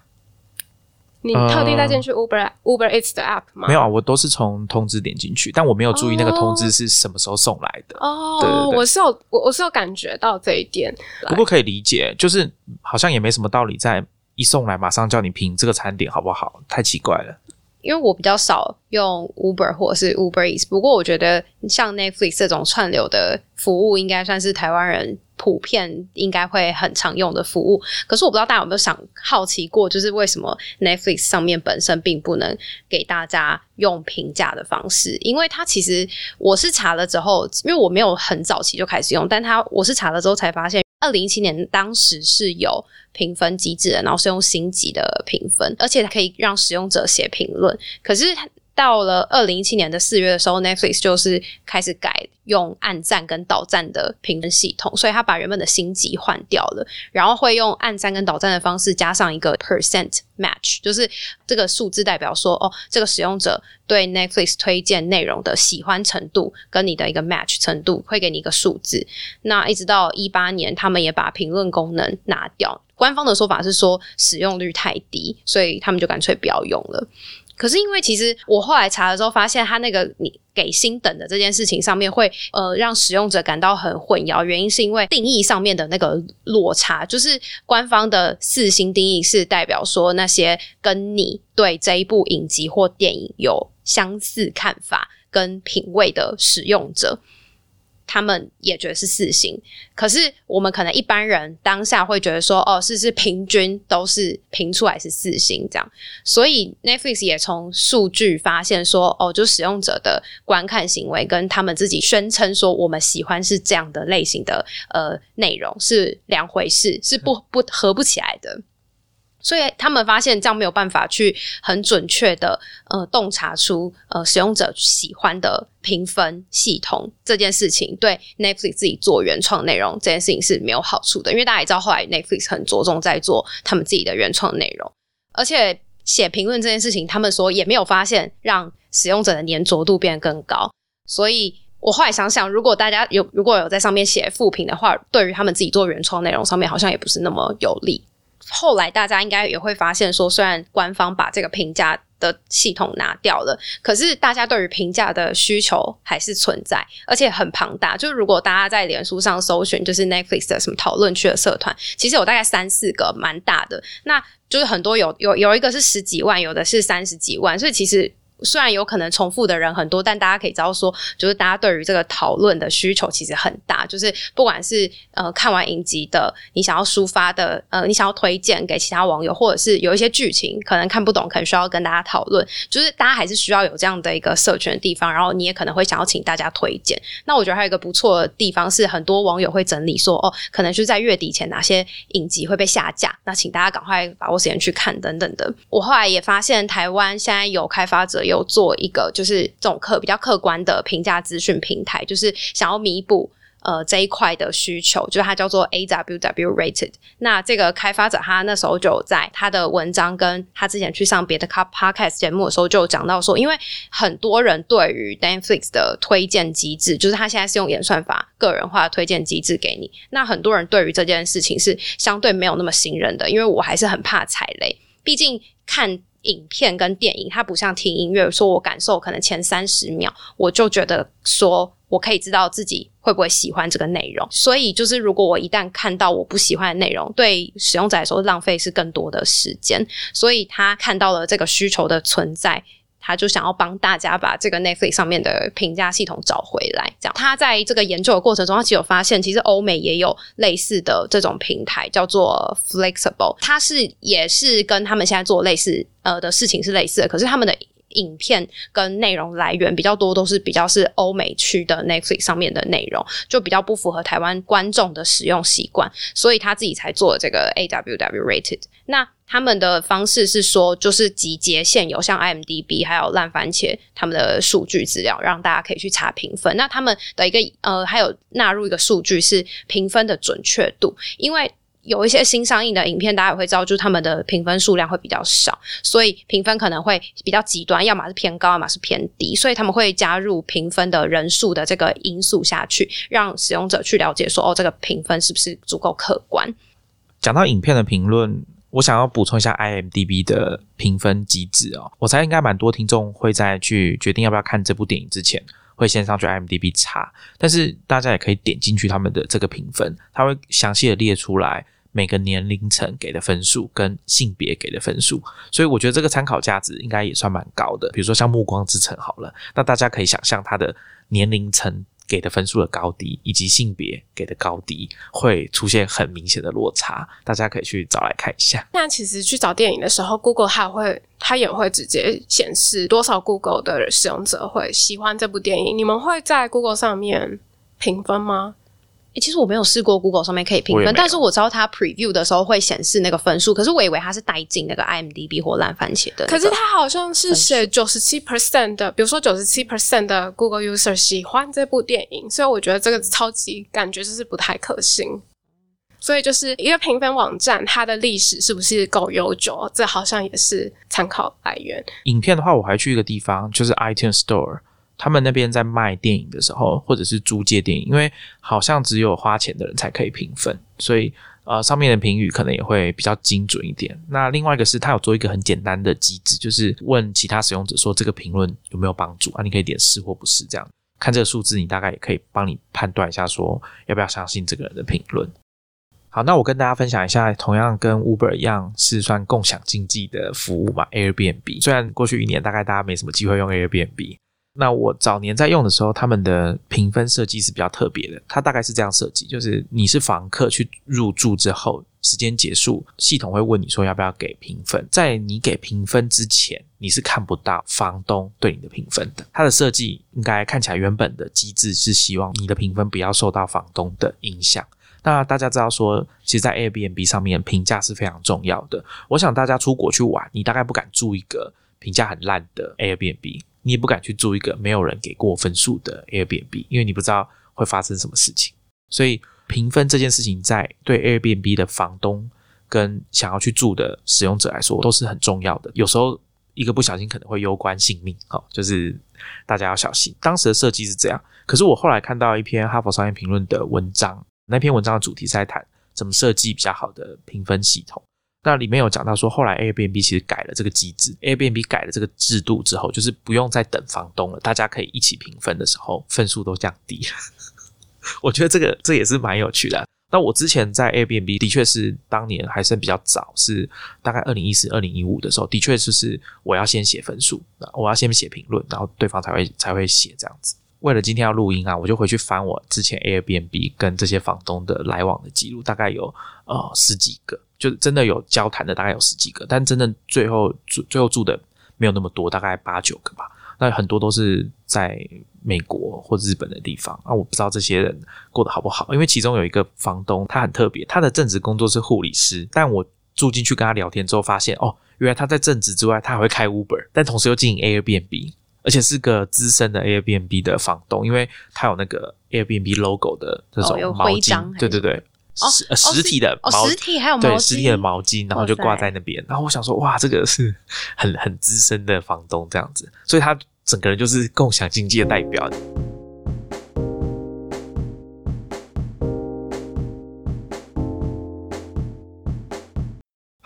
你特地再进去 Uber Uber Eats 的 app 吗？没有啊，我都是从通知点进去，但我没有注意那个通知是什么时候送来的。哦，对我是有我我是有感觉到这一点，不过可以理解，就是好像也没什么道理，在一送来马上叫你评这个餐点好不好？太奇怪了。因为我比较少用 Uber 或者是 Uber Eats，不过我觉得像 Netflix 这种串流的服务，应该算是台湾人普遍应该会很常用的服务。可是我不知道大家有没有想好奇过，就是为什么 Netflix 上面本身并不能给大家用评价的方式？因为它其实我是查了之后，因为我没有很早期就开始用，但它我是查了之后才发现。二零一七年当时是有评分机制的，然后是用星级的评分，而且可以让使用者写评论。可是到了二零一七年的四月的时候，Netflix 就是开始改用按赞跟导赞的评分系统，所以他把原本的星级换掉了，然后会用按赞跟导赞的方式加上一个 percent match，就是这个数字代表说，哦，这个使用者对 Netflix 推荐内容的喜欢程度跟你的一个 match 程度，会给你一个数字。那一直到一八年，他们也把评论功能拿掉，官方的说法是说使用率太低，所以他们就干脆不要用了。可是因为其实我后来查了之后，发现他那个你给星等的这件事情上面会呃让使用者感到很混淆，原因是因为定义上面的那个落差，就是官方的四星定义是代表说那些跟你对这一部影集或电影有相似看法跟品味的使用者。他们也觉得是四星，可是我们可能一般人当下会觉得说，哦，是是平均都是评出来是四星这样，所以 Netflix 也从数据发现说，哦，就使用者的观看行为跟他们自己宣称说我们喜欢是这样的类型的呃内容是两回事，是不不合不起来的。所以他们发现这样没有办法去很准确的呃洞察出呃使用者喜欢的评分系统这件事情，对 Netflix 自己做原创内容这件事情是没有好处的。因为大家也知道，后来 Netflix 很着重在做他们自己的原创内容，而且写评论这件事情，他们说也没有发现让使用者的粘着度变得更高。所以我后来想想，如果大家有如果有在上面写负评的话，对于他们自己做原创内容上面，好像也不是那么有利。后来大家应该也会发现，说虽然官方把这个评价的系统拿掉了，可是大家对于评价的需求还是存在，而且很庞大。就是如果大家在脸书上搜寻，就是 Netflix 的什么讨论区的社团，其实有大概三四个，蛮大的。那就是很多有有有一个是十几万，有的是三十几万，所以其实。虽然有可能重复的人很多，但大家可以知道说，就是大家对于这个讨论的需求其实很大。就是不管是呃看完影集的，你想要抒发的，呃，你想要推荐给其他网友，或者是有一些剧情可能看不懂，可能需要跟大家讨论，就是大家还是需要有这样的一个社群的地方。然后你也可能会想要请大家推荐。那我觉得还有一个不错的地方是，很多网友会整理说，哦，可能是在月底前哪些影集会被下架，那请大家赶快把握时间去看等等的。我后来也发现，台湾现在有开发者。有做一个就是这种客比较客观的评价资讯平台，就是想要弥补呃这一块的需求，就是它叫做 A W W Rated。那这个开发者他那时候就在他的文章跟他之前去上别的 Car Podcast 节目的时候就讲到说，因为很多人对于 Netflix 的推荐机制，就是他现在是用演算法个人化的推荐机制给你，那很多人对于这件事情是相对没有那么信任的，因为我还是很怕踩雷，毕竟看。影片跟电影，它不像听音乐，说我感受可能前三十秒，我就觉得说我可以知道自己会不会喜欢这个内容。所以，就是如果我一旦看到我不喜欢的内容，对使用者来说浪费是更多的时间。所以他看到了这个需求的存在。他就想要帮大家把这个 Netflix 上面的评价系统找回来，这样。他在这个研究的过程中，他其实有发现，其实欧美也有类似的这种平台，叫做 Flexible。它是也是跟他们现在做类似呃的事情是类似的，可是他们的影片跟内容来源比较多，都是比较是欧美区的 Netflix 上面的内容，就比较不符合台湾观众的使用习惯，所以他自己才做了这个 AWW Rated。那他们的方式是说，就是集结现有像 IMDB 还有烂番茄他们的数据资料，让大家可以去查评分。那他们的一个呃，还有纳入一个数据是评分的准确度，因为有一些新上映的影片，大家也会知道，就是他们的评分数量会比较少，所以评分可能会比较极端，要么是偏高，要么是偏低，所以他们会加入评分的人数的这个因素下去，让使用者去了解说，哦，这个评分是不是足够客观。讲到影片的评论。我想要补充一下 IMDB 的评分机制哦，我猜应该蛮多听众会在去决定要不要看这部电影之前，会先上去 IMDB 查，但是大家也可以点进去他们的这个评分，它会详细的列出来每个年龄层给的分数跟性别给的分数，所以我觉得这个参考价值应该也算蛮高的。比如说像《暮光之城》好了，那大家可以想象它的年龄层。给的分数的高低，以及性别给的高低，会出现很明显的落差。大家可以去找来看一下。那其实去找电影的时候，Google 它会，它也会直接显示多少 Google 的使用者会喜欢这部电影。你们会在 Google 上面评分吗？诶其实我没有试过 Google 上面可以评分，但是我知道它 preview 的时候会显示那个分数，可是我以为它是带进那个 IMDB 或烂番茄的、可是它好像是写九十七 percent 的，比如说九十七 percent 的 Google user 喜欢这部电影，所以我觉得这个超级感觉就是不太可信。所以就是一个评分网站，它的历史是不是够悠久，这好像也是参考来源。影片的话，我还去一个地方，就是 iTunes Store，他们那边在卖电影的时候，或者是租借电影，因为好像只有花钱的人才可以评分，所以呃上面的评语可能也会比较精准一点。那另外一个是，他有做一个很简单的机制，就是问其他使用者说这个评论有没有帮助啊？你可以点是或不是这样。看这个数字，你大概也可以帮你判断一下，说要不要相信这个人的评论。好，那我跟大家分享一下，同样跟 Uber 一样是算共享经济的服务嘛，Airbnb。虽然过去一年大概大家没什么机会用 Airbnb，那我早年在用的时候，他们的评分设计是比较特别的。它大概是这样设计，就是你是房客去入住之后，时间结束，系统会问你说要不要给评分。在你给评分之前，你是看不到房东对你的评分的。它的设计应该看起来原本的机制是希望你的评分不要受到房东的影响。那大家知道说，其实，在 Airbnb 上面评价是非常重要的。我想大家出国去玩，你大概不敢住一个评价很烂的 Airbnb，你也不敢去住一个没有人给过分数的 Airbnb，因为你不知道会发生什么事情。所以评分这件事情，在对 Airbnb 的房东跟想要去住的使用者来说，都是很重要的。有时候一个不小心可能会攸关性命，哦，就是大家要小心。当时的设计是这样，可是我后来看到一篇哈佛商业评论的文章。那篇文章的主题是在谈怎么设计比较好的评分系统。那里面有讲到说，后来 Airbnb 其实改了这个机制，Airbnb 改了这个制度之后，就是不用再等房东了，大家可以一起评分的时候，分数都降低。我觉得这个这也是蛮有趣的。那我之前在 Airbnb 的确是当年还算比较早，是大概二零一四、二零一五的时候，的确就是我要先写分数，我要先写评论，然后对方才会才会写这样子。为了今天要录音啊，我就回去翻我之前 Airbnb 跟这些房东的来往的记录，大概有呃十几个，就真的有交谈的大概有十几个，但真正最后住最后住的没有那么多，大概八九个吧。那很多都是在美国或日本的地方啊，我不知道这些人过得好不好，因为其中有一个房东他很特别，他的正职工作是护理师，但我住进去跟他聊天之后发现，哦，原来他在正职之外他还会开 Uber，但同时又经营 Airbnb。而且是个资深的 Airbnb 的房东，因为他有那个 Airbnb logo 的这种毛巾，对对对，实实体的哦，实体还有毛对实体的毛巾，然后就挂在那边。然后我想说，哇，这个是很很资深的房东这样子，所以他整个人就是共享经济的代表。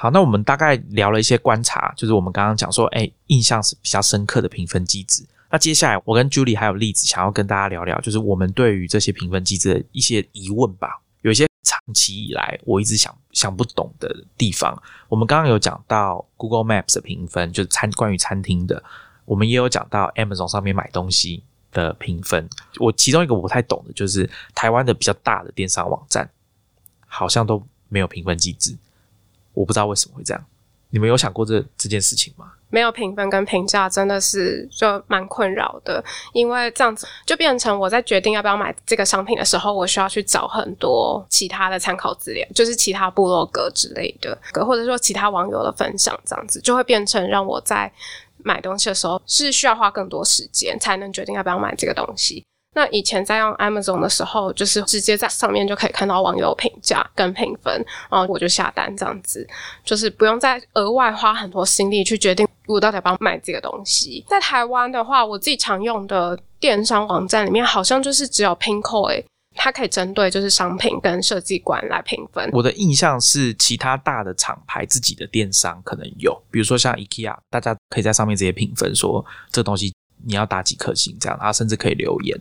好，那我们大概聊了一些观察，就是我们刚刚讲说，哎，印象是比较深刻的评分机制。那接下来，我跟 Julie 还有例子想要跟大家聊聊，就是我们对于这些评分机制的一些疑问吧。有一些长期以来我一直想想不懂的地方。我们刚刚有讲到 Google Maps 的评分，就是餐关于餐厅的；我们也有讲到 Amazon 上面买东西的评分。我其中一个我不太懂的就是台湾的比较大的电商网站，好像都没有评分机制。我不知道为什么会这样，你们有想过这这件事情吗？没有评分跟评价真的是就蛮困扰的，因为这样子就变成我在决定要不要买这个商品的时候，我需要去找很多其他的参考资料，就是其他部落格之类的，或者说其他网友的分享，这样子就会变成让我在买东西的时候是需要花更多时间才能决定要不要买这个东西。那以前在用 Amazon 的时候，就是直接在上面就可以看到网友评价跟评分，然后我就下单这样子，就是不用再额外花很多心力去决定我到底要不要买这个东西。在台湾的话，我自己常用的电商网站里面，好像就是只有 Pinkoi，它可以针对就是商品跟设计馆来评分。我的印象是，其他大的厂牌自己的电商可能有，比如说像 IKEA，大家可以在上面直接评分，说这东西你要打几颗星这样，然后甚至可以留言。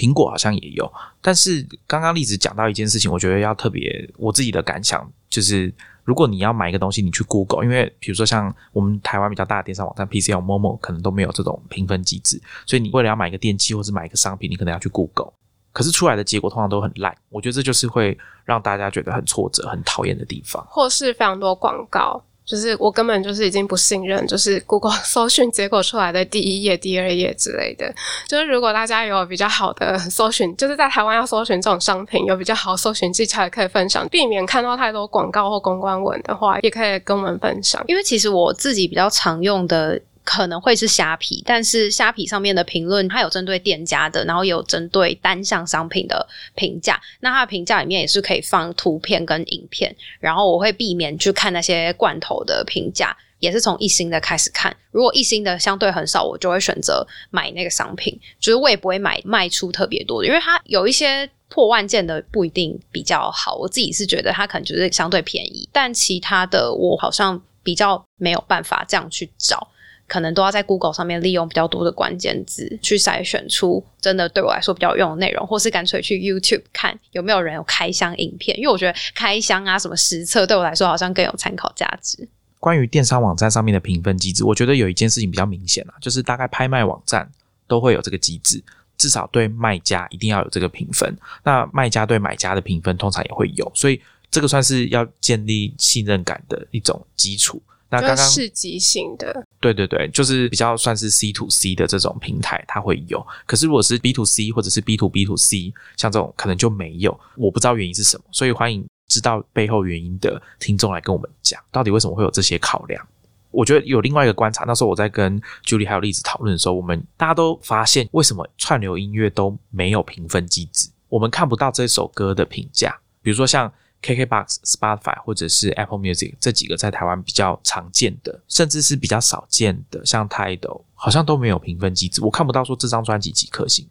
苹果好像也有，但是刚刚例子讲到一件事情，我觉得要特别我自己的感想就是，如果你要买一个东西，你去 Google，因为比如说像我们台湾比较大的电商网站 PC 或 Momo 可能都没有这种评分机制，所以你为了要买一个电器或是买一个商品，你可能要去 Google，可是出来的结果通常都很烂，我觉得这就是会让大家觉得很挫折、很讨厌的地方，或是非常多广告。就是我根本就是已经不信任，就是 Google 搜寻结果出来的第一页、第二页之类的。就是如果大家有比较好的搜寻，就是在台湾要搜寻这种商品，有比较好搜寻技巧也可以分享，避免看到太多广告或公关文的话，也可以跟我们分享。因为其实我自己比较常用的。可能会是虾皮，但是虾皮上面的评论，它有针对店家的，然后有针对单项商品的评价。那它的评价里面也是可以放图片跟影片，然后我会避免去看那些罐头的评价，也是从一星的开始看。如果一星的相对很少，我就会选择买那个商品，就是我也不会买卖出特别多的，因为它有一些破万件的不一定比较好。我自己是觉得它可能就是相对便宜，但其他的我好像比较没有办法这样去找。可能都要在 Google 上面利用比较多的关键字去筛选出真的对我来说比较有用的内容，或是干脆去 YouTube 看有没有人有开箱影片，因为我觉得开箱啊什么实测对我来说好像更有参考价值。关于电商网站上面的评分机制，我觉得有一件事情比较明显啊，就是大概拍卖网站都会有这个机制，至少对卖家一定要有这个评分，那卖家对买家的评分通常也会有，所以这个算是要建立信任感的一种基础。那刚刚市集型的，对对对，就是比较算是 C to C 的这种平台，它会有。可是如果是 B to C 或者是 B to B to C，像这种可能就没有。我不知道原因是什么，所以欢迎知道背后原因的听众来跟我们讲，到底为什么会有这些考量。我觉得有另外一个观察，那时候我在跟 Julie 还有例子讨论的时候，我们大家都发现，为什么串流音乐都没有评分机制？我们看不到这首歌的评价，比如说像。KKBox、Spotify 或者是 Apple Music 这几个在台湾比较常见的，甚至是比较少见的，像 Tidal 好像都没有评分机制，我看不到说这张专辑几颗星。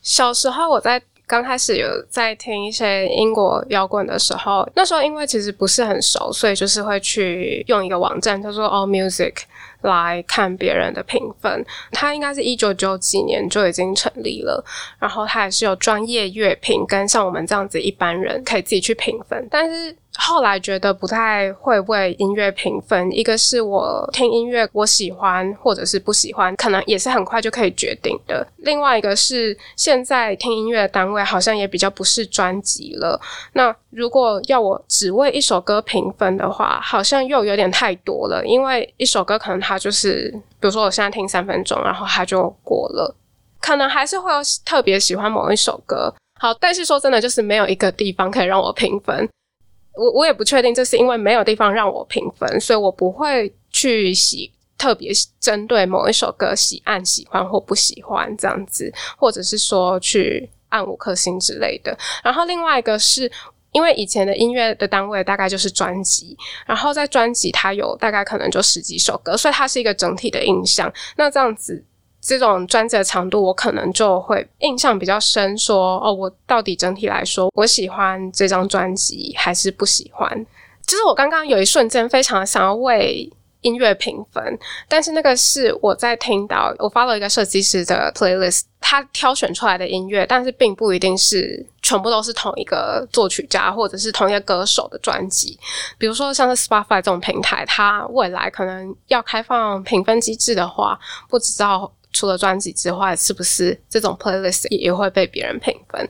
小时候我在刚开始有在听一些英国摇滚的时候，那时候因为其实不是很熟，所以就是会去用一个网站叫做 All Music。来看别人的评分，它应该是一九九几年就已经成立了，然后它也是有专业乐评，跟像我们这样子一般人可以自己去评分，但是。后来觉得不太会为音乐评分，一个是我听音乐我喜欢或者是不喜欢，可能也是很快就可以决定的。另外一个是现在听音乐的单位好像也比较不是专辑了。那如果要我只为一首歌评分的话，好像又有点太多了，因为一首歌可能它就是，比如说我现在听三分钟，然后它就过了，可能还是会有特别喜欢某一首歌。好，但是说真的，就是没有一个地方可以让我评分。我我也不确定，这是因为没有地方让我评分，所以我不会去喜特别针对某一首歌喜按喜欢或不喜欢这样子，或者是说去按五颗星之类的。然后另外一个是因为以前的音乐的单位大概就是专辑，然后在专辑它有大概可能就十几首歌，所以它是一个整体的印象。那这样子。这种专辑的长度，我可能就会印象比较深。说哦，我到底整体来说，我喜欢这张专辑还是不喜欢？就是我刚刚有一瞬间非常想要为音乐评分，但是那个是我在听到我发了一个设计师的 playlist，他挑选出来的音乐，但是并不一定是全部都是同一个作曲家或者是同一个歌手的专辑。比如说像是 Spotify 这种平台，它未来可能要开放评分机制的话，不知道。除了专辑之外，是不是这种 playlist 也会被别人评分？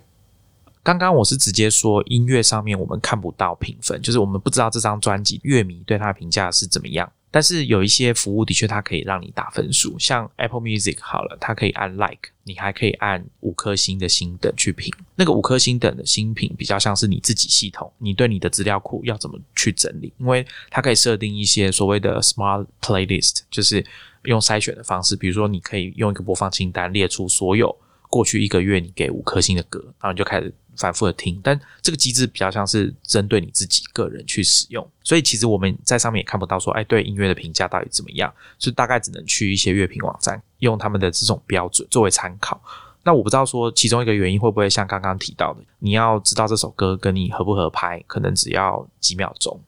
刚刚我是直接说音乐上面我们看不到评分，就是我们不知道这张专辑乐迷对它的评价是怎么样。但是有一些服务的确它可以让你打分数，像 Apple Music 好了，它可以按 like，你还可以按五颗星的星等去评。那个五颗星等的星评比较像是你自己系统，你对你的资料库要怎么去整理？因为它可以设定一些所谓的 smart playlist，就是。用筛选的方式，比如说，你可以用一个播放清单列出所有过去一个月你给五颗星的歌，然后你就开始反复的听。但这个机制比较像是针对你自己个人去使用，所以其实我们在上面也看不到说，哎，对音乐的评价到底怎么样，就大概只能去一些乐评网站用他们的这种标准作为参考。那我不知道说其中一个原因会不会像刚刚提到的，你要知道这首歌跟你合不合拍，可能只要几秒钟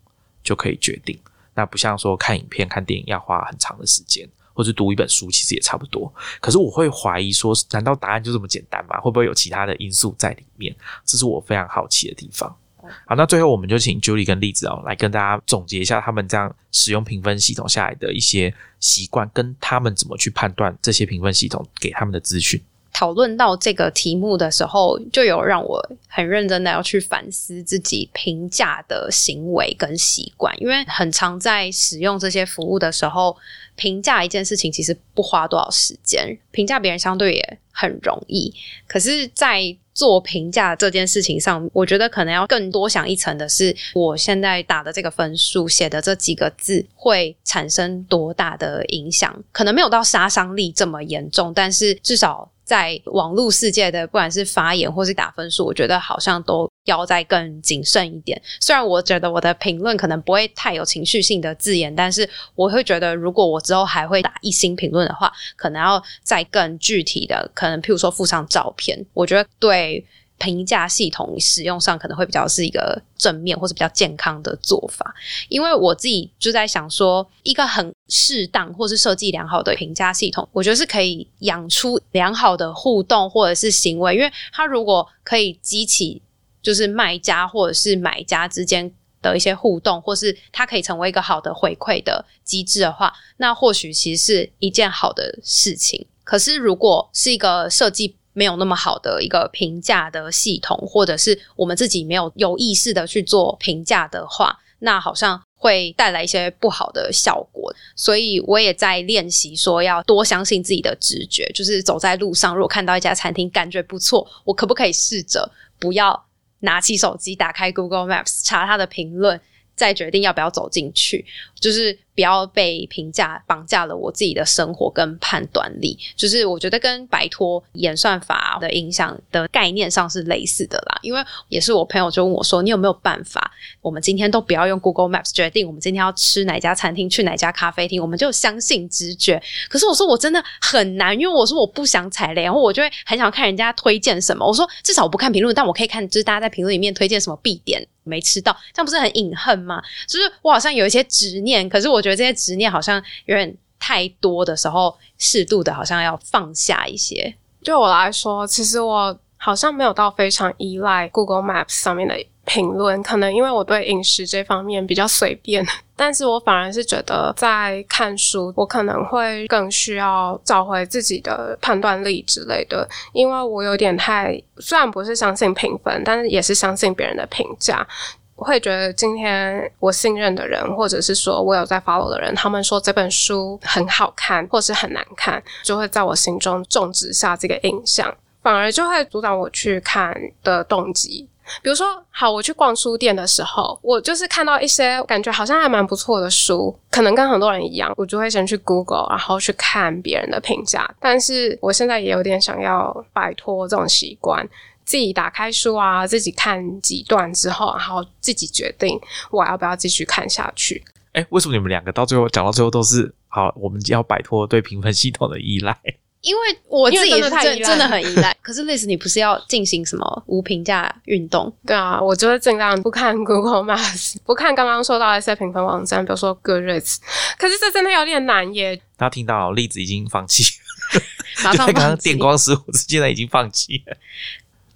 就可以决定。那不像说看影片、看电影要花很长的时间。或者读一本书，其实也差不多。可是我会怀疑说，难道答案就这么简单吗？会不会有其他的因素在里面？这是我非常好奇的地方。好，那最后我们就请 Julie 跟栗子哦，来跟大家总结一下他们这样使用评分系统下来的一些习惯，跟他们怎么去判断这些评分系统给他们的资讯。讨论到这个题目的时候，就有让我很认真的要去反思自己评价的行为跟习惯，因为很常在使用这些服务的时候，评价一件事情其实不花多少时间，评价别人相对也很容易，可是，在做评价这件事情上，我觉得可能要更多想一层的是，我现在打的这个分数写的这几个字会产生多大的影响？可能没有到杀伤力这么严重，但是至少。在网络世界的，不管是发言或是打分数，我觉得好像都要再更谨慎一点。虽然我觉得我的评论可能不会太有情绪性的字眼，但是我会觉得，如果我之后还会打一星评论的话，可能要再更具体的，可能譬如说附上照片。我觉得对。评价系统使用上可能会比较是一个正面或者比较健康的做法，因为我自己就在想说，一个很适当或是设计良好的评价系统，我觉得是可以养出良好的互动或者是行为，因为它如果可以激起就是卖家或者是买家之间的一些互动，或是它可以成为一个好的回馈的机制的话，那或许其实是一件好的事情。可是如果是一个设计，没有那么好的一个评价的系统，或者是我们自己没有有意识的去做评价的话，那好像会带来一些不好的效果。所以我也在练习说，要多相信自己的直觉。就是走在路上，如果看到一家餐厅感觉不错，我可不可以试着不要拿起手机，打开 Google Maps 查它的评论，再决定要不要走进去？就是。不要被评价绑架了我自己的生活跟判断力，就是我觉得跟摆脱演算法的影响的概念上是类似的啦。因为也是我朋友就问我说：“你有没有办法？我们今天都不要用 Google Maps 决定我们今天要吃哪家餐厅、去哪家咖啡厅，我们就相信直觉。”可是我说我真的很难，因为我说我不想踩雷，然后我就会很想看人家推荐什么。我说至少我不看评论，但我可以看就是大家在评论里面推荐什么必点没吃到，这样不是很隐恨吗？就是我好像有一些执念，可是我觉得。这些执念好像有点太多的时候，适度的好像要放下一些。对我来说，其实我好像没有到非常依赖 Google Maps 上面的评论，可能因为我对饮食这方面比较随便。但是我反而是觉得，在看书，我可能会更需要找回自己的判断力之类的，因为我有点太虽然不是相信评分，但是也是相信别人的评价。会觉得今天我信任的人，或者是说我有在 follow 的人，他们说这本书很好看，或是很难看，就会在我心中种植下这个印象，反而就会阻挡我去看的动机。比如说，好，我去逛书店的时候，我就是看到一些感觉好像还蛮不错的书，可能跟很多人一样，我就会先去 Google，然后去看别人的评价。但是我现在也有点想要摆脱这种习惯。自己打开书啊，自己看几段之后，然后自己决定我要不要继续看下去。哎，为什么你们两个到最后讲到最后都是好？我们要摆脱对评分系统的依赖，因为我自己真真的很依赖。可是类似你不是要进行什么无评价运动？对啊，我就会尽量不看 Google Maps，不看刚刚说到的一些评分网站，比如说 Goodreads。可是这真的有点难耶。大家听到例子已经放弃，马上 刚刚电光石火，现在已经放弃了。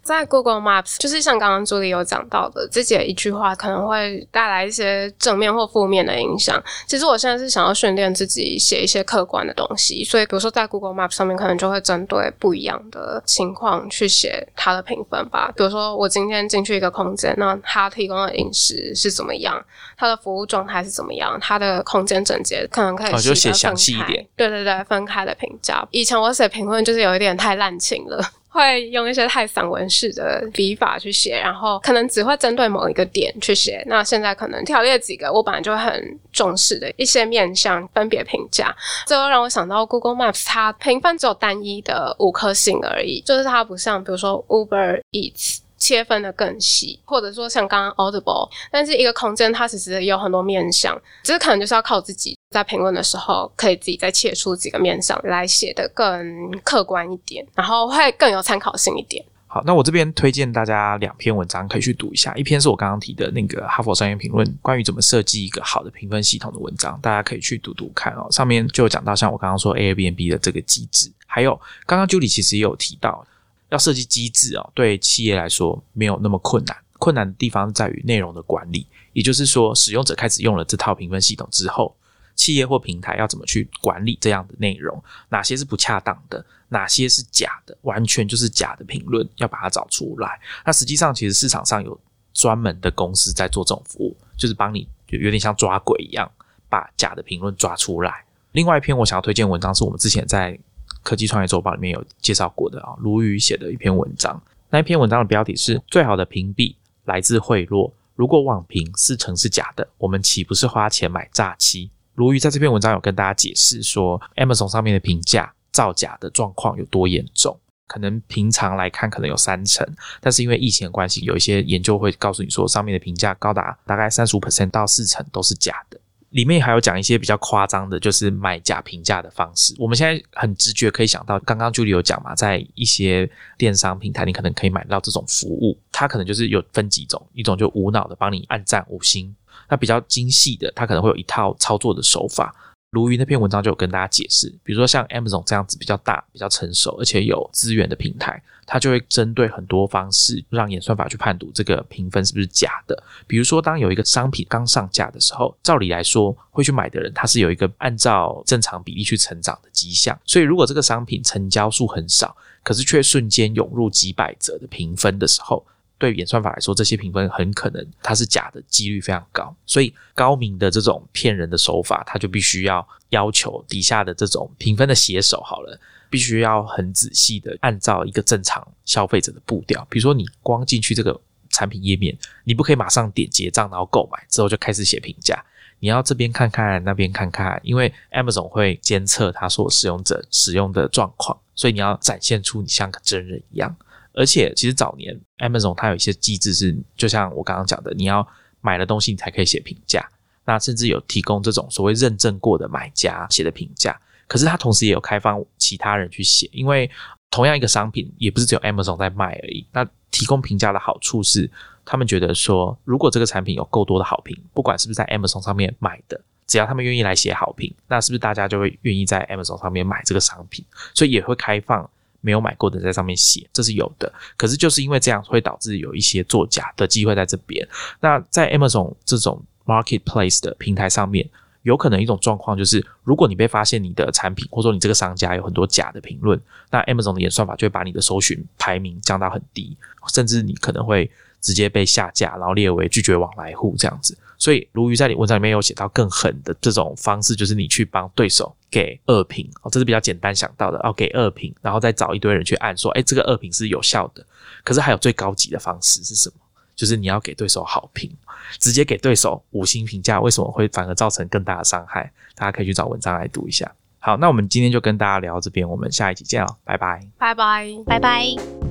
在 Google Maps，就是像刚刚朱莉有讲到的，自己的一句话可能会带来一些正面或负面的影响。其实我现在是想要训练自己写一些客观的东西，所以比如说在 Google Maps 上面，可能就会针对不一样的情况去写它的评分吧。比如说我今天进去一个空间，那它提供的饮食是怎么样，它的服务状态是怎么样，它的空间整洁，可能可以写详细一点。对对对，分开的评价。以前我写评论就是有一点太滥情了。会用一些太散文式的笔法去写，然后可能只会针对某一个点去写。那现在可能条列几个我本来就很重视的一些面向，分别评价。这又让我想到 Google Maps，它评分只有单一的五颗星而已，就是它不像比如说 Uber Eats。切分的更细，或者说像刚刚 Audible，但是一个空间它其实有很多面向，这可能就是要靠自己在评论的时候，可以自己再切出几个面向来写的更客观一点，然后会更有参考性一点。好，那我这边推荐大家两篇文章可以去读一下，一篇是我刚刚提的那个哈佛商业评论关于怎么设计一个好的评分系统的文章，大家可以去读读看哦。上面就有讲到像我刚刚说 Airbnb 的这个机制，还有刚刚 Julie 其实也有提到。要设计机制哦，对企业来说没有那么困难。困难的地方在于内容的管理，也就是说，使用者开始用了这套评分系统之后，企业或平台要怎么去管理这样的内容，哪些是不恰当的，哪些是假的，完全就是假的评论，要把它找出来。那实际上，其实市场上有专门的公司在做这种服务，就是帮你有点像抓鬼一样，把假的评论抓出来。另外一篇我想要推荐文章，是我们之前在科技创业周报里面有介绍过的啊，卢宇写的一篇文章。那一篇文章的标题是“最好的屏蔽来自贿赂”。如果网评四成是假的，我们岂不是花钱买诈欺？鲈鱼在这篇文章有跟大家解释说，Amazon 上面的评价造假的状况有多严重。可能平常来看可能有三成，但是因为疫情的关系，有一些研究会告诉你说，上面的评价高达大概三十五 percent 到四成都是假的。里面还有讲一些比较夸张的，就是买假评价的方式。我们现在很直觉可以想到，刚刚 Julie 有讲嘛，在一些电商平台，你可能可以买到这种服务，它可能就是有分几种，一种就无脑的帮你按赞五星，那比较精细的，它可能会有一套操作的手法。鲈鱼那篇文章就有跟大家解释，比如说像 Amazon 这样子比较大、比较成熟而且有资源的平台，它就会针对很多方式让演算法去判读这个评分是不是假的。比如说，当有一个商品刚上架的时候，照理来说会去买的人，他是有一个按照正常比例去成长的迹象。所以，如果这个商品成交数很少，可是却瞬间涌入几百折的评分的时候，对演算法来说，这些评分很可能它是假的几率非常高，所以高明的这种骗人的手法，它就必须要要求底下的这种评分的写手好了，必须要很仔细的按照一个正常消费者的步调，比如说你光进去这个产品页面，你不可以马上点结账然后购买之后就开始写评价，你要这边看看那边看看，因为 Amazon 会监测它所使用者使用的状况，所以你要展现出你像个真人一样。而且，其实早年 Amazon 它有一些机制是，就像我刚刚讲的，你要买了东西你才可以写评价。那甚至有提供这种所谓认证过的买家写的评价。可是它同时也有开放其他人去写，因为同样一个商品也不是只有 Amazon 在卖而已。那提供评价的好处是，他们觉得说，如果这个产品有够多的好评，不管是不是在 Amazon 上面买的，只要他们愿意来写好评，那是不是大家就会愿意在 Amazon 上面买这个商品？所以也会开放。没有买过的在上面写，这是有的。可是就是因为这样，会导致有一些作假的机会在这边。那在 Amazon 这种 marketplace 的平台上面，有可能一种状况就是，如果你被发现你的产品，或者说你这个商家有很多假的评论，那 Amazon 的演算法就会把你的搜寻排名降到很低，甚至你可能会直接被下架，然后列为拒绝往来户这样子。所以，鲈鱼在你文章里面有写到更狠的这种方式，就是你去帮对手给二评哦，这是比较简单想到的哦，给二评，然后再找一堆人去按说，哎，这个二评是有效的。可是还有最高级的方式是什么？就是你要给对手好评，直接给对手五星评价，为什么会反而造成更大的伤害？大家可以去找文章来读一下。好，那我们今天就跟大家聊到这边，我们下一集见了，拜拜，拜拜，拜拜。